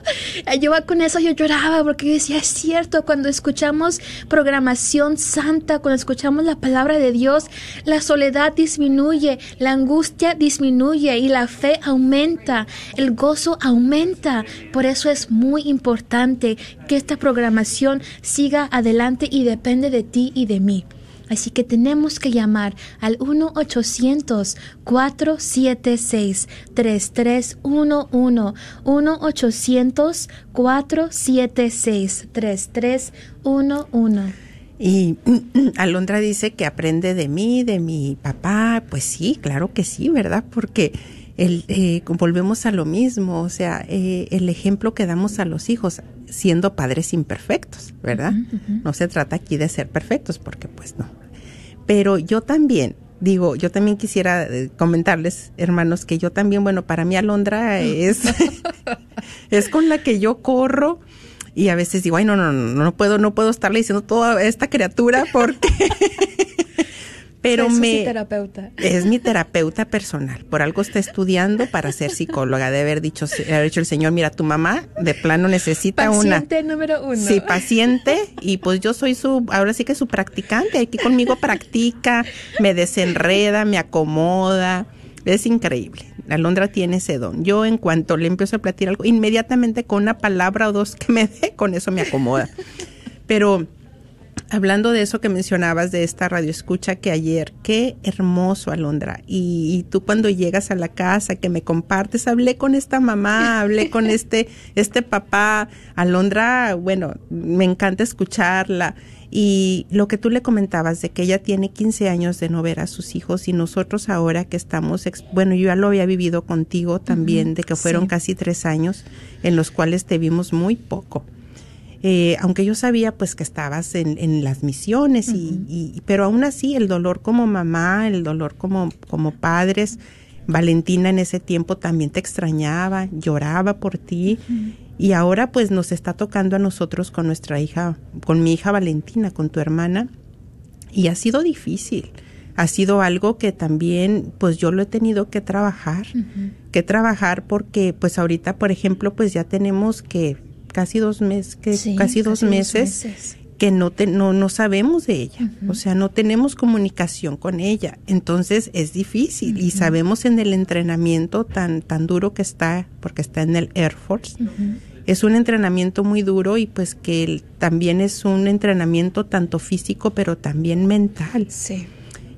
yo con eso yo lloraba porque yo decía, es cierto, cuando escuchamos programación santa, cuando escuchamos la palabra de Dios, la soledad disminuye, la angustia disminuye y la fe aumenta, el gozo aumenta. Por eso es muy importante que esta programación siga adelante y depende de ti y de mí. Así que tenemos que llamar al 1-800-476-3311. 1-800-476-3311. Y Alondra dice que aprende de mí, de mi papá. Pues sí, claro que sí, ¿verdad? Porque el, eh, volvemos a lo mismo, o sea, eh, el ejemplo que damos a los hijos siendo padres imperfectos, ¿verdad? No se trata aquí de ser perfectos, porque pues no. Pero yo también, digo, yo también quisiera eh, comentarles, hermanos, que yo también, bueno, para mí Alondra es, es con la que yo corro y a veces digo, ay, no, no, no, no puedo, no puedo estarle diciendo toda esta criatura porque pero me mi terapeuta. es mi terapeuta personal. Por algo está estudiando para ser psicóloga. De haber dicho, haber dicho el señor, mira, tu mamá de plano necesita una. Paciente número uno. Sí, paciente. Y pues yo soy su, ahora sí que su practicante. Aquí conmigo practica, me desenreda, me acomoda. Es increíble. Alondra tiene ese don. Yo en cuanto le empiezo a platir algo, inmediatamente con una palabra o dos que me dé, con eso me acomoda. Pero hablando de eso que mencionabas de esta radio escucha que ayer, qué hermoso, Alondra. Y, tú cuando llegas a la casa, que me compartes, hablé con esta mamá, hablé con este, este papá. Alondra, bueno, me encanta escucharla. Y lo que tú le comentabas de que ella tiene 15 años de no ver a sus hijos y nosotros ahora que estamos, bueno, yo ya lo había vivido contigo también, de que fueron casi tres años en los cuales te vimos muy poco. Eh, aunque yo sabía pues que estabas en, en las misiones y, pero aún así el dolor como mamá, el dolor como, como padres, Valentina en ese tiempo también te extrañaba, lloraba por ti y ahora pues nos está tocando a nosotros con nuestra hija, con mi hija Valentina, con tu hermana y ha sido difícil. Ha sido algo que también pues yo lo he tenido que trabajar, que trabajar porque pues ahorita por ejemplo pues ya tenemos que casi dos meses, que casi, dos, meses, que no, te, no, no sabemos de ella, o sea, no tenemos comunicación con ella, entonces es difícil. Y sabemos en el entrenamiento tan, tan duro que está, porque está en el Air Force, es un entrenamiento muy duro y pues que también es un entrenamiento tanto físico pero también mental. Sí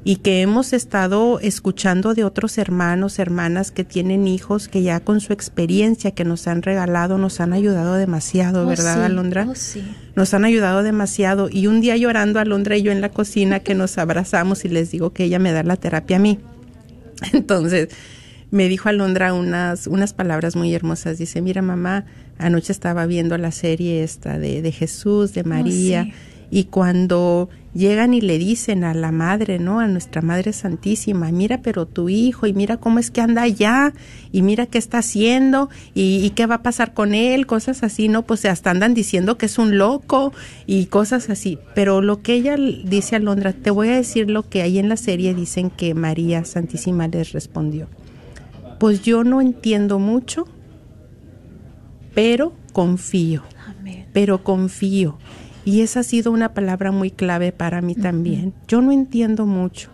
y que hemos estado escuchando de otros hermanos, hermanas que tienen hijos que ya con su experiencia que nos han regalado nos han ayudado demasiado, oh, ¿verdad, Alondra? Oh, sí. Nos han ayudado demasiado y un día llorando Alondra y yo en la cocina que nos abrazamos y les digo que ella me da la terapia a mí. Entonces, me dijo Alondra unas, unas palabras muy hermosas. Dice, mira mamá, anoche estaba viendo la serie esta de, de Jesús, de oh, María, y cuando llegan y le dicen a la madre, ¿no? A nuestra Madre Santísima, mira pero tu hijo y mira cómo es que anda allá y mira qué está haciendo y, qué va a pasar con él, cosas así, ¿no? Pues hasta andan diciendo que es un loco y cosas así. Pero lo que ella dice a Londra, te voy a decir lo que ahí en la serie dicen que María Santísima les respondió. Pues yo no entiendo mucho, pero confío. Pero confío. Y esa ha sido una palabra muy clave para mí también. Yo no entiendo mucho.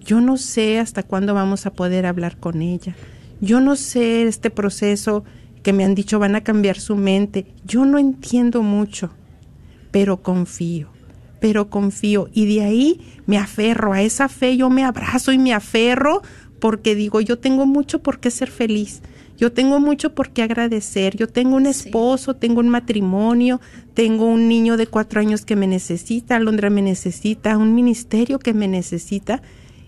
Yo no sé hasta cuándo vamos a poder hablar con ella. Yo no sé este proceso que me han dicho van a cambiar su mente. Yo no entiendo mucho, pero confío, pero confío. Y de ahí me aferro a esa fe, yo me abrazo y me aferro porque digo, yo tengo mucho por qué ser feliz. Yo tengo mucho por qué agradecer. Yo tengo un esposo, tengo un matrimonio, tengo un niño de cuatro años que me necesita, Alondra me necesita, un ministerio que me necesita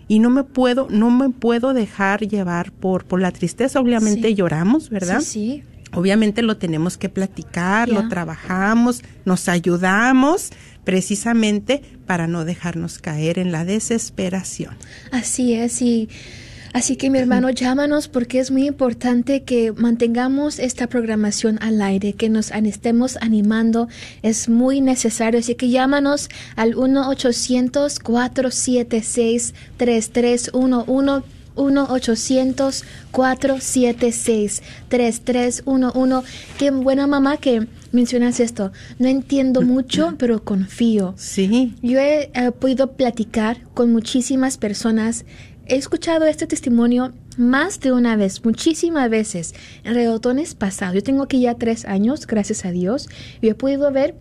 y no me puedo, no me puedo dejar llevar por, por la tristeza. Obviamente lloramos, ¿verdad? Sí, Obviamente lo tenemos que platicar, lo trabajamos, nos ayudamos precisamente para no dejarnos caer en la desesperación. Así es, y Así que mi hermano, llámanos porque es muy importante que mantengamos esta programación al aire, que nos estemos animando, es muy necesario. Así que llámanos al 1-800-476-3311. 1-800-476-3311. Qué buena mamá que mencionas esto. No entiendo mucho, pero confío. Sí. Yo he podido platicar con muchísimas personas he escuchado este testimonio más de una vez, muchísimas veces, en redotones pasados. Yo tengo aquí ya tres años, gracias a Dios, y he podido ver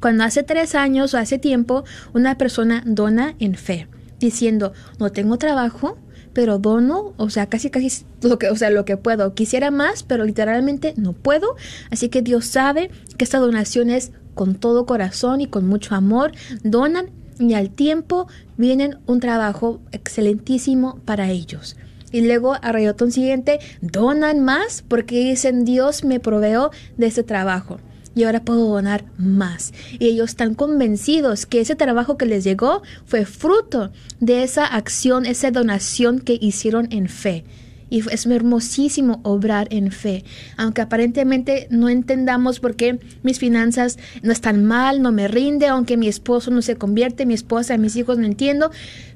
cuando hace tres años o hace tiempo una persona dona en fe, diciendo, no tengo trabajo, pero dono, o sea, casi casi lo que, o sea, lo que puedo. Quisiera más, pero literalmente no puedo. Así que Dios sabe que esta donación es con todo corazón y con mucho amor. Donan y al tiempo vienen un trabajo excelentísimo para ellos. Y luego a Rayotón siguiente donan más porque dicen Dios me proveó de ese trabajo y ahora puedo donar más. Y ellos están convencidos que ese trabajo que les llegó fue fruto de esa acción, esa donación que hicieron en fe y es hermosísimo obrar en fe. Aunque aparentemente no entendamos por qué mis finanzas no están mal, no me rinde, aunque mi esposo no se convierte, mi esposa, mis hijos no entiendo,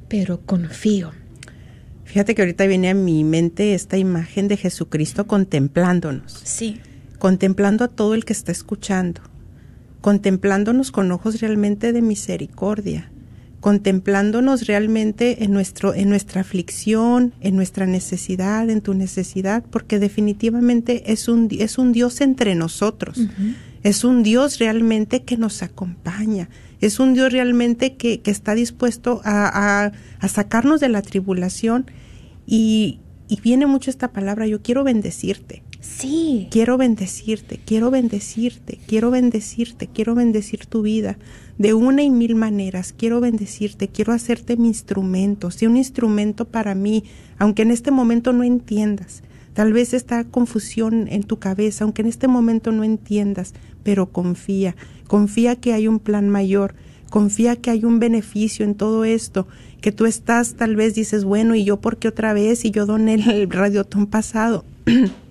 pero confío. Fíjate que ahorita viene a mi mente esta imagen de Jesucristo contemplándonos. Sí. Contemplando a todo el que está escuchando. Contemplándonos con ojos realmente de misericordia contemplándonos realmente en nuestro en nuestra aflicción, en nuestra necesidad, en tu necesidad, porque definitivamente es un es un Dios entre nosotros. Es un Dios realmente que nos acompaña. Es un Dios realmente que, que está dispuesto a, a, a, sacarnos de la tribulación. Y, y viene mucho esta palabra, yo quiero bendecirte. Sí. Quiero bendecirte, quiero bendecirte, quiero bendecirte, quiero bendecir tu vida de una y mil maneras. Quiero bendecirte, quiero hacerte mi instrumento, sea un instrumento para mí, aunque en este momento no entiendas. Tal vez está confusión en tu cabeza, aunque en este momento no entiendas, pero confía, confía que hay un plan mayor, confía que hay un beneficio en todo esto, que tú estás, tal vez dices, bueno, y yo porque otra vez, y yo doné el radiotón pasado.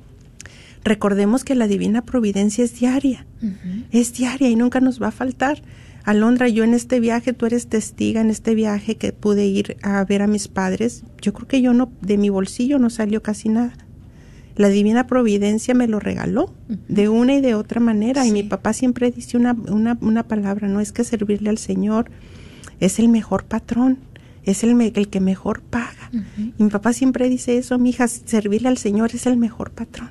Recordemos que la divina providencia es diaria, es diaria y nunca nos va a faltar. Alondra, yo en este viaje, tú eres testiga en este viaje que pude ir a ver a mis padres. Yo creo que yo no, de mi bolsillo no salió casi nada. La divina providencia me lo regaló de una y de otra manera. Y mi papá siempre dice una, una, una, palabra, no es que servirle al Señor es el mejor patrón, es el, el que mejor paga. Y mi papá siempre dice eso, mi hija, servirle al Señor es el mejor patrón,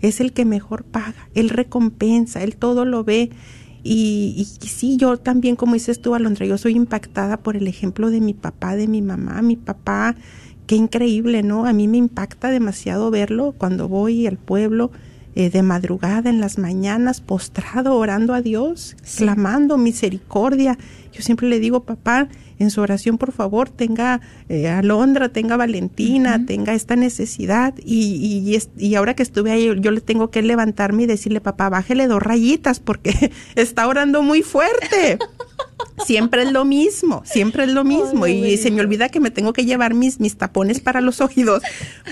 es el que mejor paga, Él recompensa, Él todo lo ve y, y, sí, yo también, como dices tú, Alondra, yo soy impactada por el ejemplo de mi papá, de mi mamá. Mi papá, qué increíble, ¿no? A mí me impacta demasiado verlo cuando voy al pueblo eh, de madrugada, en las mañanas, postrado, orando a Dios, clamando misericordia. Yo siempre le digo, papá, en su oración, por favor, tenga eh, Alondra, tenga Valentina, tenga esta necesidad. Y, y, y, ahora que estuve ahí, yo le tengo que levantarme y decirle, papá, bájele dos rayitas porque está orando muy fuerte. siempre es lo mismo, siempre es lo mismo. y se me olvida que me tengo que llevar mis, mis tapones para los oídos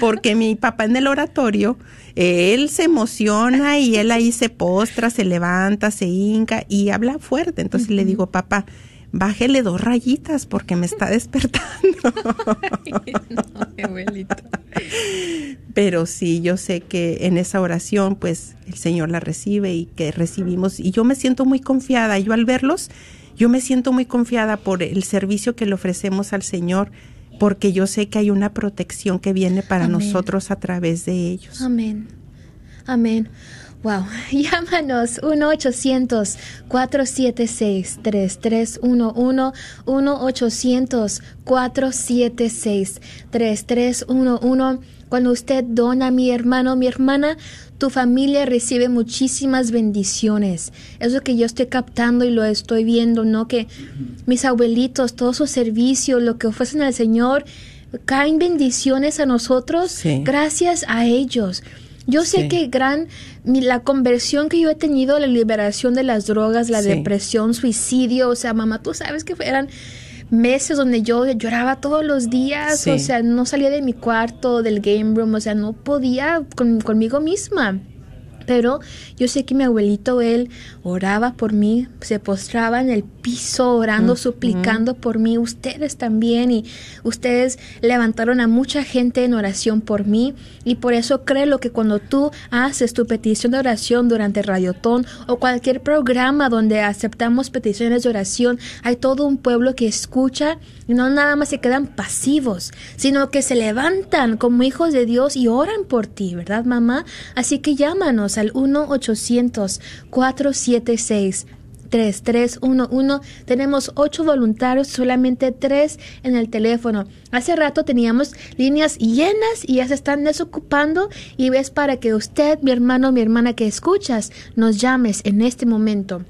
porque mi papá en el oratorio, él se emociona y él ahí se postra, se levanta, se hinca y habla fuerte. Entonces le digo, papá, bájele dos rayitas porque me está despertando. Pero sí, yo sé que en esa oración, pues el Señor la recibe y que recibimos. Y yo me siento muy confiada. Yo al verlos, yo me siento muy confiada por el servicio que le ofrecemos al Señor, porque yo sé que hay una protección que viene para nosotros a través de ellos. Amén. Amén. Wow, llámanos 1-800-476-3311, 1-800-476-3311. Cuando usted dona, mi hermano, mi hermana, tu familia recibe muchísimas bendiciones. Eso que yo estoy captando y lo estoy viendo, ¿no? Que mis abuelitos, todo su servicio, lo que ofrecen al Señor, caen bendiciones a nosotros gracias a ellos. Yo sé que gran la conversión que yo he tenido, la liberación de las drogas, la depresión, suicidio, o sea, mamá, tú sabes que eran meses donde yo lloraba todos los días, o sea, no salía de mi cuarto, del game room, o sea, no podía conmigo misma. Pero yo sé que mi abuelito, él oraba por mí, se postraba en el piso orando, suplicando por mí, ustedes también, y ustedes levantaron a mucha gente en oración por mí, y por eso creo que cuando tú haces tu petición de oración durante Radiotón o cualquier programa donde aceptamos peticiones de oración, hay todo un pueblo que escucha y no nada más se quedan pasivos, sino que se levantan como hijos de Dios y oran por ti, ¿verdad, mamá? Así que llámanos al 1-800-476-3311. Tenemos ocho voluntarios, solamente tres en el teléfono. Hace rato teníamos líneas llenas y ya se están desocupando y ves para que usted, mi hermano, mi hermana que escuchas, nos llames en este momento.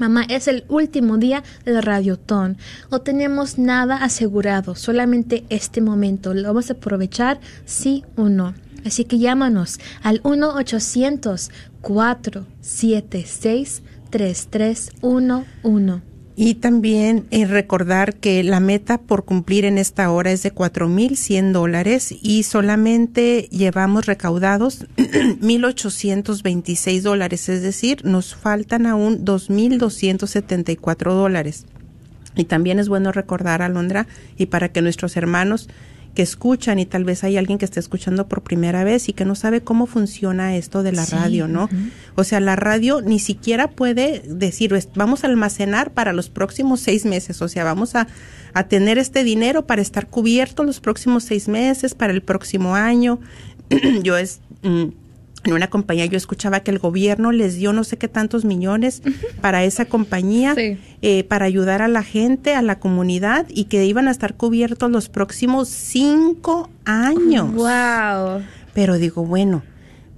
Mamá, es el último día del radiotón. No tenemos nada asegurado, solamente este momento. ¿Lo vamos a aprovechar, sí o no? Así que llámanos al 1-800-476-3311. Y también eh, recordar que la meta por cumplir en esta hora es de 4.100 dólares y solamente llevamos recaudados 1.826 dólares, es decir, nos faltan aún 2.274 dólares. Y también es bueno recordar, Alondra, y para que nuestros hermanos que escuchan y tal vez hay alguien que esté escuchando por primera vez y que no sabe cómo funciona esto de la radio, ¿no? O sea, la radio ni siquiera puede decir, vamos a almacenar para los próximos seis meses, o sea, vamos a, a tener este dinero para estar cubierto los próximos seis meses, para el próximo año. Yo es... Mm, en una compañía yo escuchaba que el gobierno les dio no sé qué tantos millones para esa compañía, eh, para ayudar a la gente, a la comunidad y que iban a estar cubiertos los próximos cinco años. ¡Wow! Pero digo, bueno,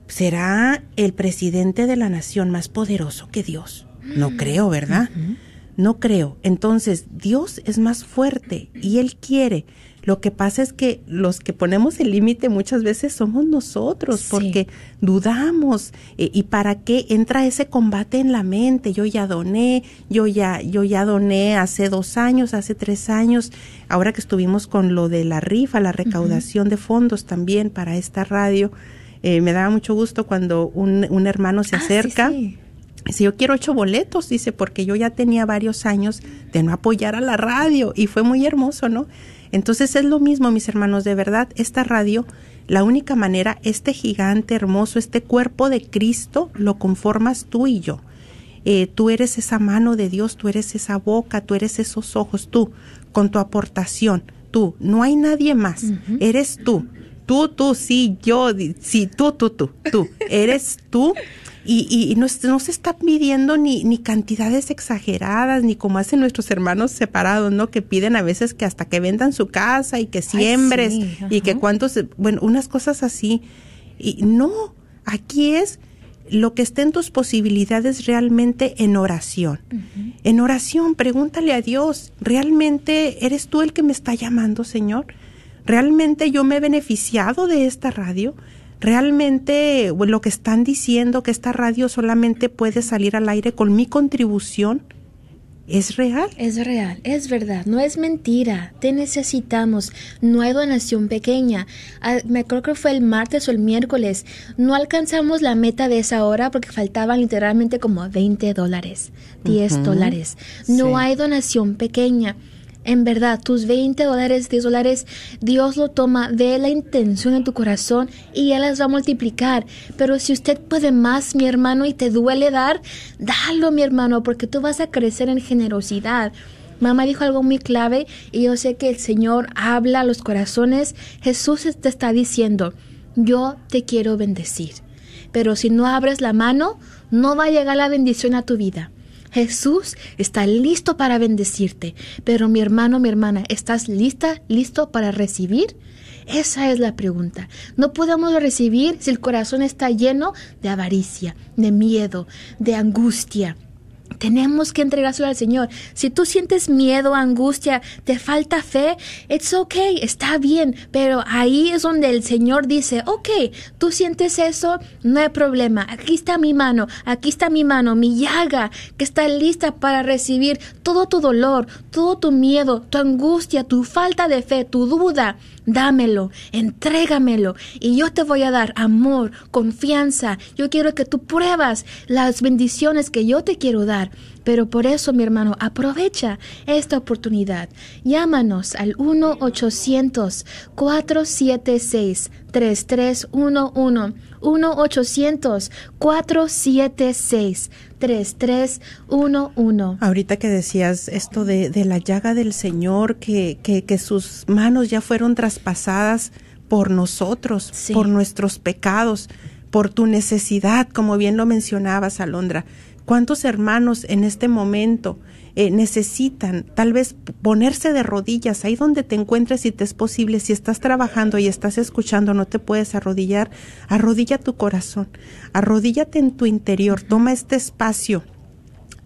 ¿será el presidente de la nación más poderoso que Dios? No creo, ¿verdad? No creo. Entonces, Dios es más fuerte y Él quiere lo que pasa es que los que ponemos el límite muchas veces somos nosotros, porque dudamos. Eh, ¿Y para qué entra ese combate en la mente? Yo ya doné, yo ya, yo ya doné hace dos años, hace tres años, ahora que estuvimos con lo de la rifa, la recaudación de fondos también para esta radio. Eh, me daba mucho gusto cuando un, un hermano se ah, acerca. Dice, yo quiero ocho boletos, dice, porque yo ya tenía varios años de no apoyar a la radio y fue muy hermoso, ¿no? Entonces es lo mismo, mis hermanos, de verdad, esta radio, la única manera, este gigante hermoso, este cuerpo de Cristo, lo conformas tú y yo. Eh, tú eres esa mano de Dios, tú eres esa boca, tú eres esos ojos, tú, con tu aportación, tú, no hay nadie más, eres tú, tú, tú, sí, yo, sí, tú, tú, tú, tú, eres tú y, y no, no, se está pidiendo ni, ni cantidades exageradas, ni como hacen nuestros hermanos separados, ¿no? Que piden a veces que hasta que vendan su casa y que siembres y que cuántos, bueno, unas cosas así. Y no, aquí es lo que esté en tus posibilidades realmente en oración. En oración, pregúntale a Dios, ¿realmente eres tú el que me está llamando, Señor? ¿Realmente yo me he beneficiado de esta radio? Realmente lo que están diciendo que esta radio solamente puede salir al aire con mi contribución ¿Es real? Es real, es verdad, no es mentira. Te necesitamos. No hay donación pequeña. Ah, me creo que fue el martes o el miércoles. No alcanzamos la meta de esa hora porque faltaban literalmente como 20 dólares, 10 dólares. No hay donación pequeña. En verdad, tus 20 dólares, 10 dólares, Dios lo toma de la intención en tu corazón y Él las va a multiplicar. Pero si usted puede más, mi hermano, y te duele dar, dalo, mi hermano, porque tú vas a crecer en generosidad. Mamá dijo algo muy clave y yo sé que el Señor habla a los corazones. Jesús te está diciendo, yo te quiero bendecir pero si no abres la mano, no va a llegar la bendición a tu vida. Jesús está listo para bendecirte, pero mi hermano, mi hermana, ¿estás lista, listo para recibir? Esa es la pregunta. No podemos recibir si el corazón está lleno de avaricia, de miedo, de angustia, tenemos que entregárselo al Señor. Si tú sientes miedo, angustia, te falta fe, it's okay, está bien, pero ahí es donde el Señor dice, ok, tú sientes eso, no hay problema, aquí está mi mano, aquí está mi mano, mi llaga, que está lista para recibir todo tu dolor, todo tu miedo, tu angustia, tu falta de fe, tu duda dámelo, entrégamelo y yo te voy a dar amor, confianza. Yo quiero que tú pruebas las bendiciones que yo te quiero dar. Pero por eso, mi hermano, aprovecha esta oportunidad. Llámanos al 1-800-476-3311. 1-800-476-3311. Ahorita que decías esto de, de, la llaga del Señor, que, que, que, sus manos ya fueron traspasadas por nosotros, por nuestros pecados, por tu necesidad, como bien lo mencionabas, Alondra. ¿Cuántos hermanos en este momento eh, necesitan tal vez ponerse de rodillas ahí donde te encuentres si te es posible? Si estás trabajando y estás escuchando, no te puedes arrodillar, arrodilla tu corazón, arrodíllate en tu interior, toma este espacio.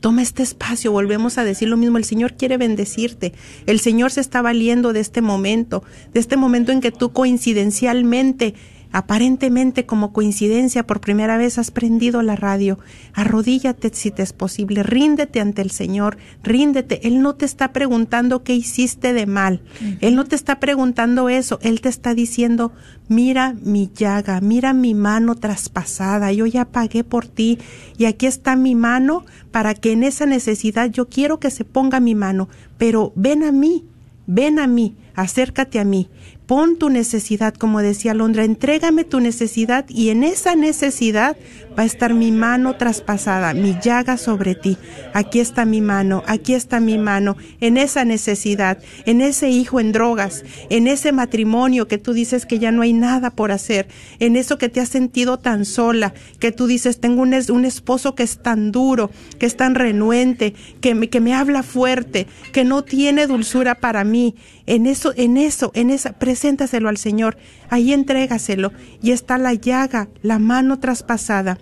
Toma este espacio, volvemos a decir lo mismo, el Señor quiere bendecirte, el Señor se está valiendo de este momento, de este momento en que tú coincidencialmente Aparentemente como coincidencia por primera vez has prendido la radio. Arrodíllate si te es posible, ríndete ante el Señor, ríndete. Él no te está preguntando qué hiciste de mal. Él no te está preguntando eso. Él te está diciendo, mira mi llaga, mira mi mano traspasada. Yo ya pagué por ti y aquí está mi mano para que en esa necesidad yo quiero que se ponga mi mano. Pero ven a mí, ven a mí, acércate a mí pon tu necesidad, como decía Londra, entrégame tu necesidad y en esa necesidad va a estar mi mano traspasada, mi llaga sobre ti. Aquí está mi mano, aquí está mi mano, en esa necesidad, en ese hijo en drogas, en ese matrimonio que tú dices que ya no hay nada por hacer, en eso que te has sentido tan sola, que tú dices, tengo un, un esposo que es tan duro, que es tan renuente, que me, que me habla fuerte, que no tiene dulzura para mí. En eso, en eso, en esa, preséntaselo al Señor, ahí entrégaselo y está la llaga, la mano traspasada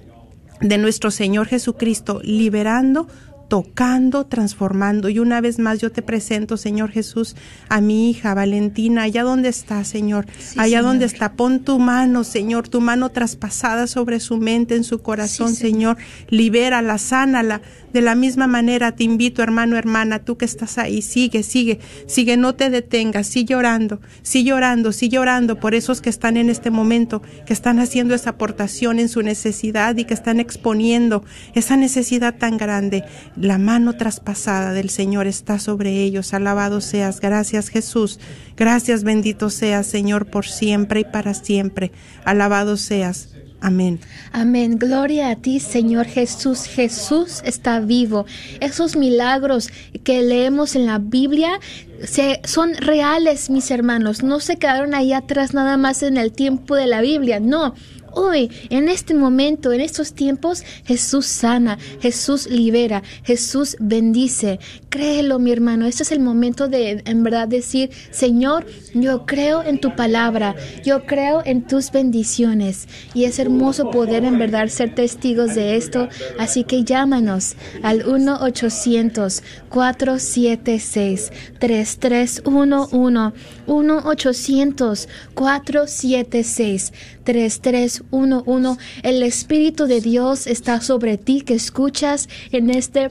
de nuestro Señor Jesucristo, liberando tocando, transformando. Y una vez más yo te presento, Señor Jesús, a mi hija Valentina, allá donde está, Señor, allá donde está. Pon tu mano, Señor, tu mano traspasada sobre su mente, en su corazón, Señor. Libérala, sánala. De la misma manera te invito, hermano, hermana, tú que estás ahí, sigue, sigue, sigue, no te detengas, sigue orando, sigue orando, sigue orando por esos que están en este momento, que están haciendo esa aportación en su necesidad y que están exponiendo esa necesidad tan grande la mano traspasada del Señor está sobre ellos. Alabado seas. Gracias Jesús. Gracias bendito seas Señor por siempre y para siempre. Alabado seas. Amén. Amén. Gloria a ti, Señor Jesús. Jesús está vivo. Esos milagros que leemos en la Biblia se, son reales, mis hermanos. No se quedaron ahí atrás nada más en el tiempo de la Biblia. No, Hoy, en este momento, en estos tiempos, Jesús sana, Jesús libera, Jesús bendice. Créelo, mi hermano. Este es el momento de, en verdad, decir, Señor, yo creo en tu palabra, yo creo en tus bendiciones. Y es hermoso poder, en verdad, ser testigos de esto. Así que llámanos al 1-800-476-3311. 1-800-476-3311. El Espíritu de Dios está sobre ti que escuchas en este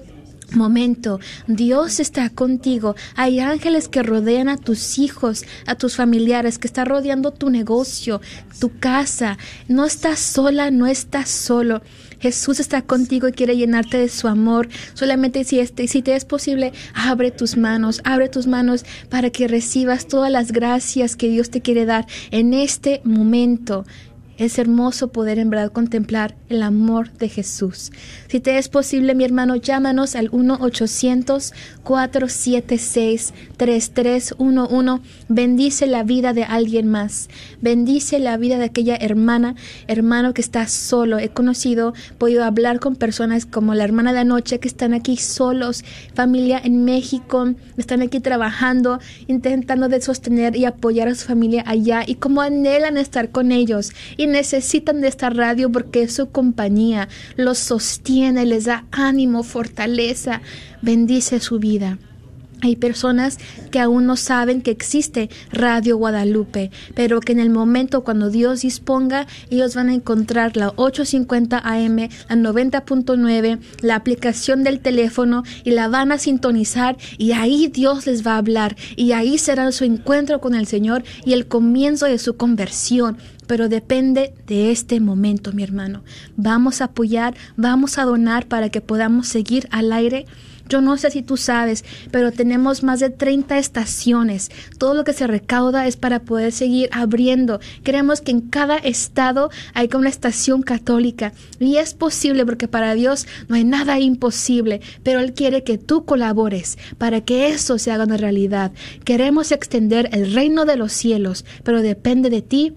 momento. Dios está contigo. Hay ángeles que rodean a tus hijos, a tus familiares, que está rodeando tu negocio, tu casa. No estás sola, no estás solo. Jesús está contigo y quiere llenarte de su amor. Solamente si, este, si te es posible, abre tus manos, abre tus manos para que recibas todas las gracias que Dios te quiere dar en este momento. Es hermoso poder en verdad contemplar el amor de Jesús. Si te es posible, mi hermano, llámanos al 1-800-476-3311. Bendice la vida de alguien más. Bendice la vida de aquella hermana, hermano que está solo. He conocido, podido hablar con personas como la hermana de anoche que están aquí solos, familia en México, están aquí trabajando, intentando de sostener y apoyar a su familia allá y como anhelan estar con ellos necesitan de esta radio porque es su compañía, los sostiene, les da ánimo, fortaleza, bendice su vida. Hay personas que aún no saben que existe Radio Guadalupe, pero que en el momento cuando Dios disponga, ellos van a encontrar la 850 AM, la 90.9, la aplicación del teléfono y la van a sintonizar y ahí Dios les va a hablar y ahí será su encuentro con el Señor y el comienzo de su conversión pero depende de este momento, mi hermano. Vamos a apoyar, vamos a donar para que podamos seguir al aire yo no sé si tú sabes, pero tenemos más de 30 estaciones. Todo lo que se recauda es para poder seguir abriendo. Queremos que en cada estado haya una estación católica. Y es posible porque para Dios no hay nada imposible, pero Él quiere que tú colabores para que eso se haga una realidad. Queremos extender el reino de los cielos, pero depende de ti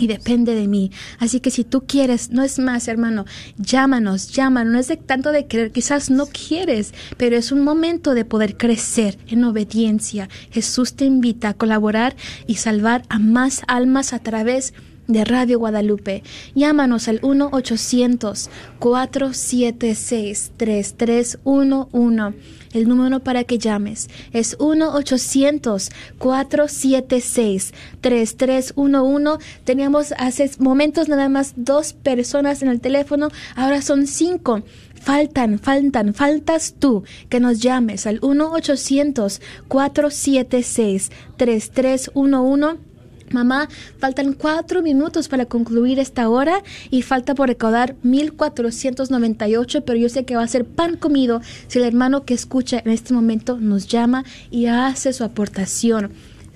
y depende de mí. Así que si tú quieres, no es más, hermano, llámanos, llámanos. No es de tanto de querer, quizás no quieres, pero es un momento de poder crecer en obediencia. Jesús te invita a colaborar y salvar a más almas a través de Radio Guadalupe. Llámanos al 1-800-476-3311 el número para que llames es 1-800-476-3311. Teníamos hace momentos nada más dos personas en el teléfono, ahora son cinco. Faltan, faltan, faltas tú que nos llames al 1-800-476-3311 Mamá, faltan cuatro minutos para concluir esta hora y falta por recaudar 1498, pero yo sé que va a ser pan comido si el hermano que escucha en este momento nos llama y hace su aportación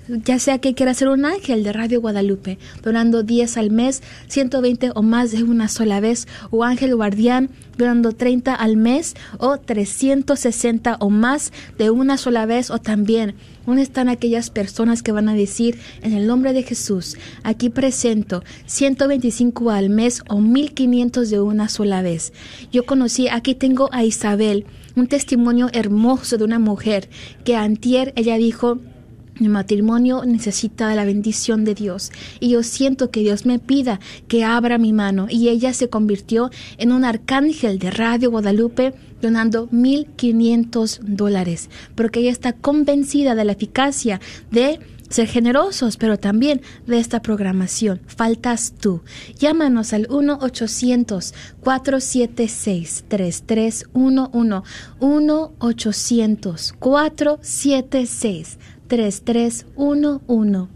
ya sea que quiera ser un ángel de Radio Guadalupe, donando 10 al mes, 120 o más de una sola vez, o ángel guardián, donando 30 al mes, o 360 o más de una sola vez, o también, ¿dónde están aquellas personas que van a decir, en el nombre de Jesús, aquí presento 125 al mes o 1500 de una sola vez? Yo conocí, aquí tengo a Isabel, un testimonio hermoso de una mujer que antier ella dijo, mi matrimonio necesita la bendición de Dios y yo siento que Dios me pida que abra mi mano y ella se convirtió en un arcángel de Radio Guadalupe donando 1.500 dólares porque ella está convencida de la eficacia de ser generosos, pero también de esta programación. Faltas tú. Llámanos al 1-800-476-3311. 1-800-476-3311. 3311.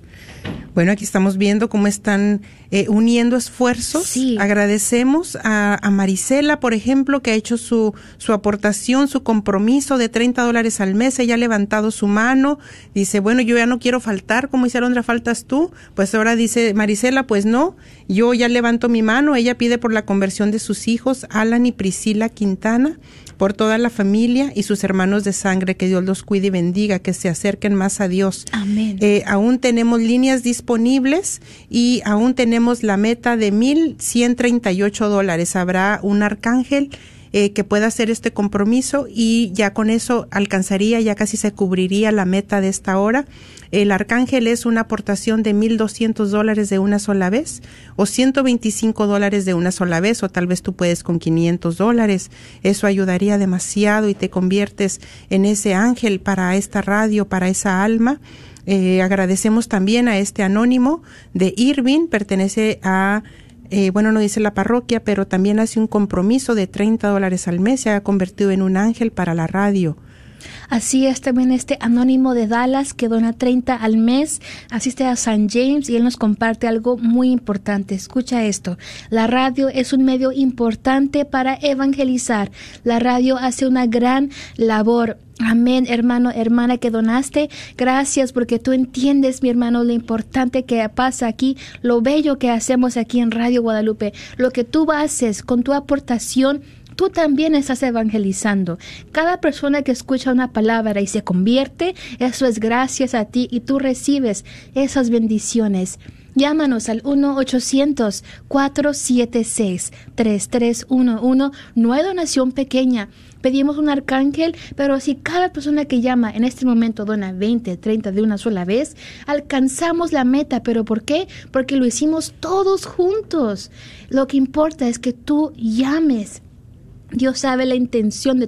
Bueno, aquí estamos viendo cómo están eh, uniendo esfuerzos. Agradecemos a, a, Marisela, por ejemplo, que ha hecho su, su aportación, su compromiso de 30 dólares al mes. Ella ha levantado su mano. Dice, bueno, yo ya no quiero faltar. como dice Alondra, faltas tú? Pues ahora dice Marisela, pues no. Yo ya levanto mi mano. Ella pide por la conversión de sus hijos, Alan y Priscila Quintana por toda la familia y sus hermanos de sangre, que Dios los cuide y bendiga, que se acerquen más a Dios. Amén. Eh, aún tenemos líneas disponibles y aún tenemos la meta de 1.138 dólares. Habrá un arcángel eh, que pueda hacer este compromiso y ya con eso alcanzaría, ya casi se cubriría la meta de esta hora. El arcángel es una aportación de 1.200 dólares de una sola vez o 125 dólares de una sola vez o tal vez tú puedes con 500 dólares. Eso ayudaría demasiado y te conviertes en ese ángel para esta radio, para esa alma. Eh, agradecemos también a este anónimo de Irving, pertenece a eh, bueno, no dice la parroquia, pero también hace un compromiso de 30 dólares al mes, se ha convertido en un ángel para la radio. Así es también este anónimo de Dallas que dona 30 al mes, asiste a San James y él nos comparte algo muy importante. Escucha esto, la radio es un medio importante para evangelizar. La radio hace una gran labor Amén, hermano, hermana que donaste. Gracias porque tú entiendes, mi hermano, lo importante que pasa aquí, lo bello que hacemos aquí en Radio Guadalupe. Lo que tú haces con tu aportación tú también estás evangelizando. Cada persona que escucha una palabra y se convierte, eso es gracias a ti y tú recibes esas bendiciones. Llámanos al 1-800-476-3311. No hay donación pequeña pedimos un arcángel, pero si cada persona que llama en este momento dona 20, 30 de una sola vez, alcanzamos la meta. ¿Pero por qué? Porque lo hicimos todos juntos. Lo que importa es que tú llames. Dios sabe la intención de tu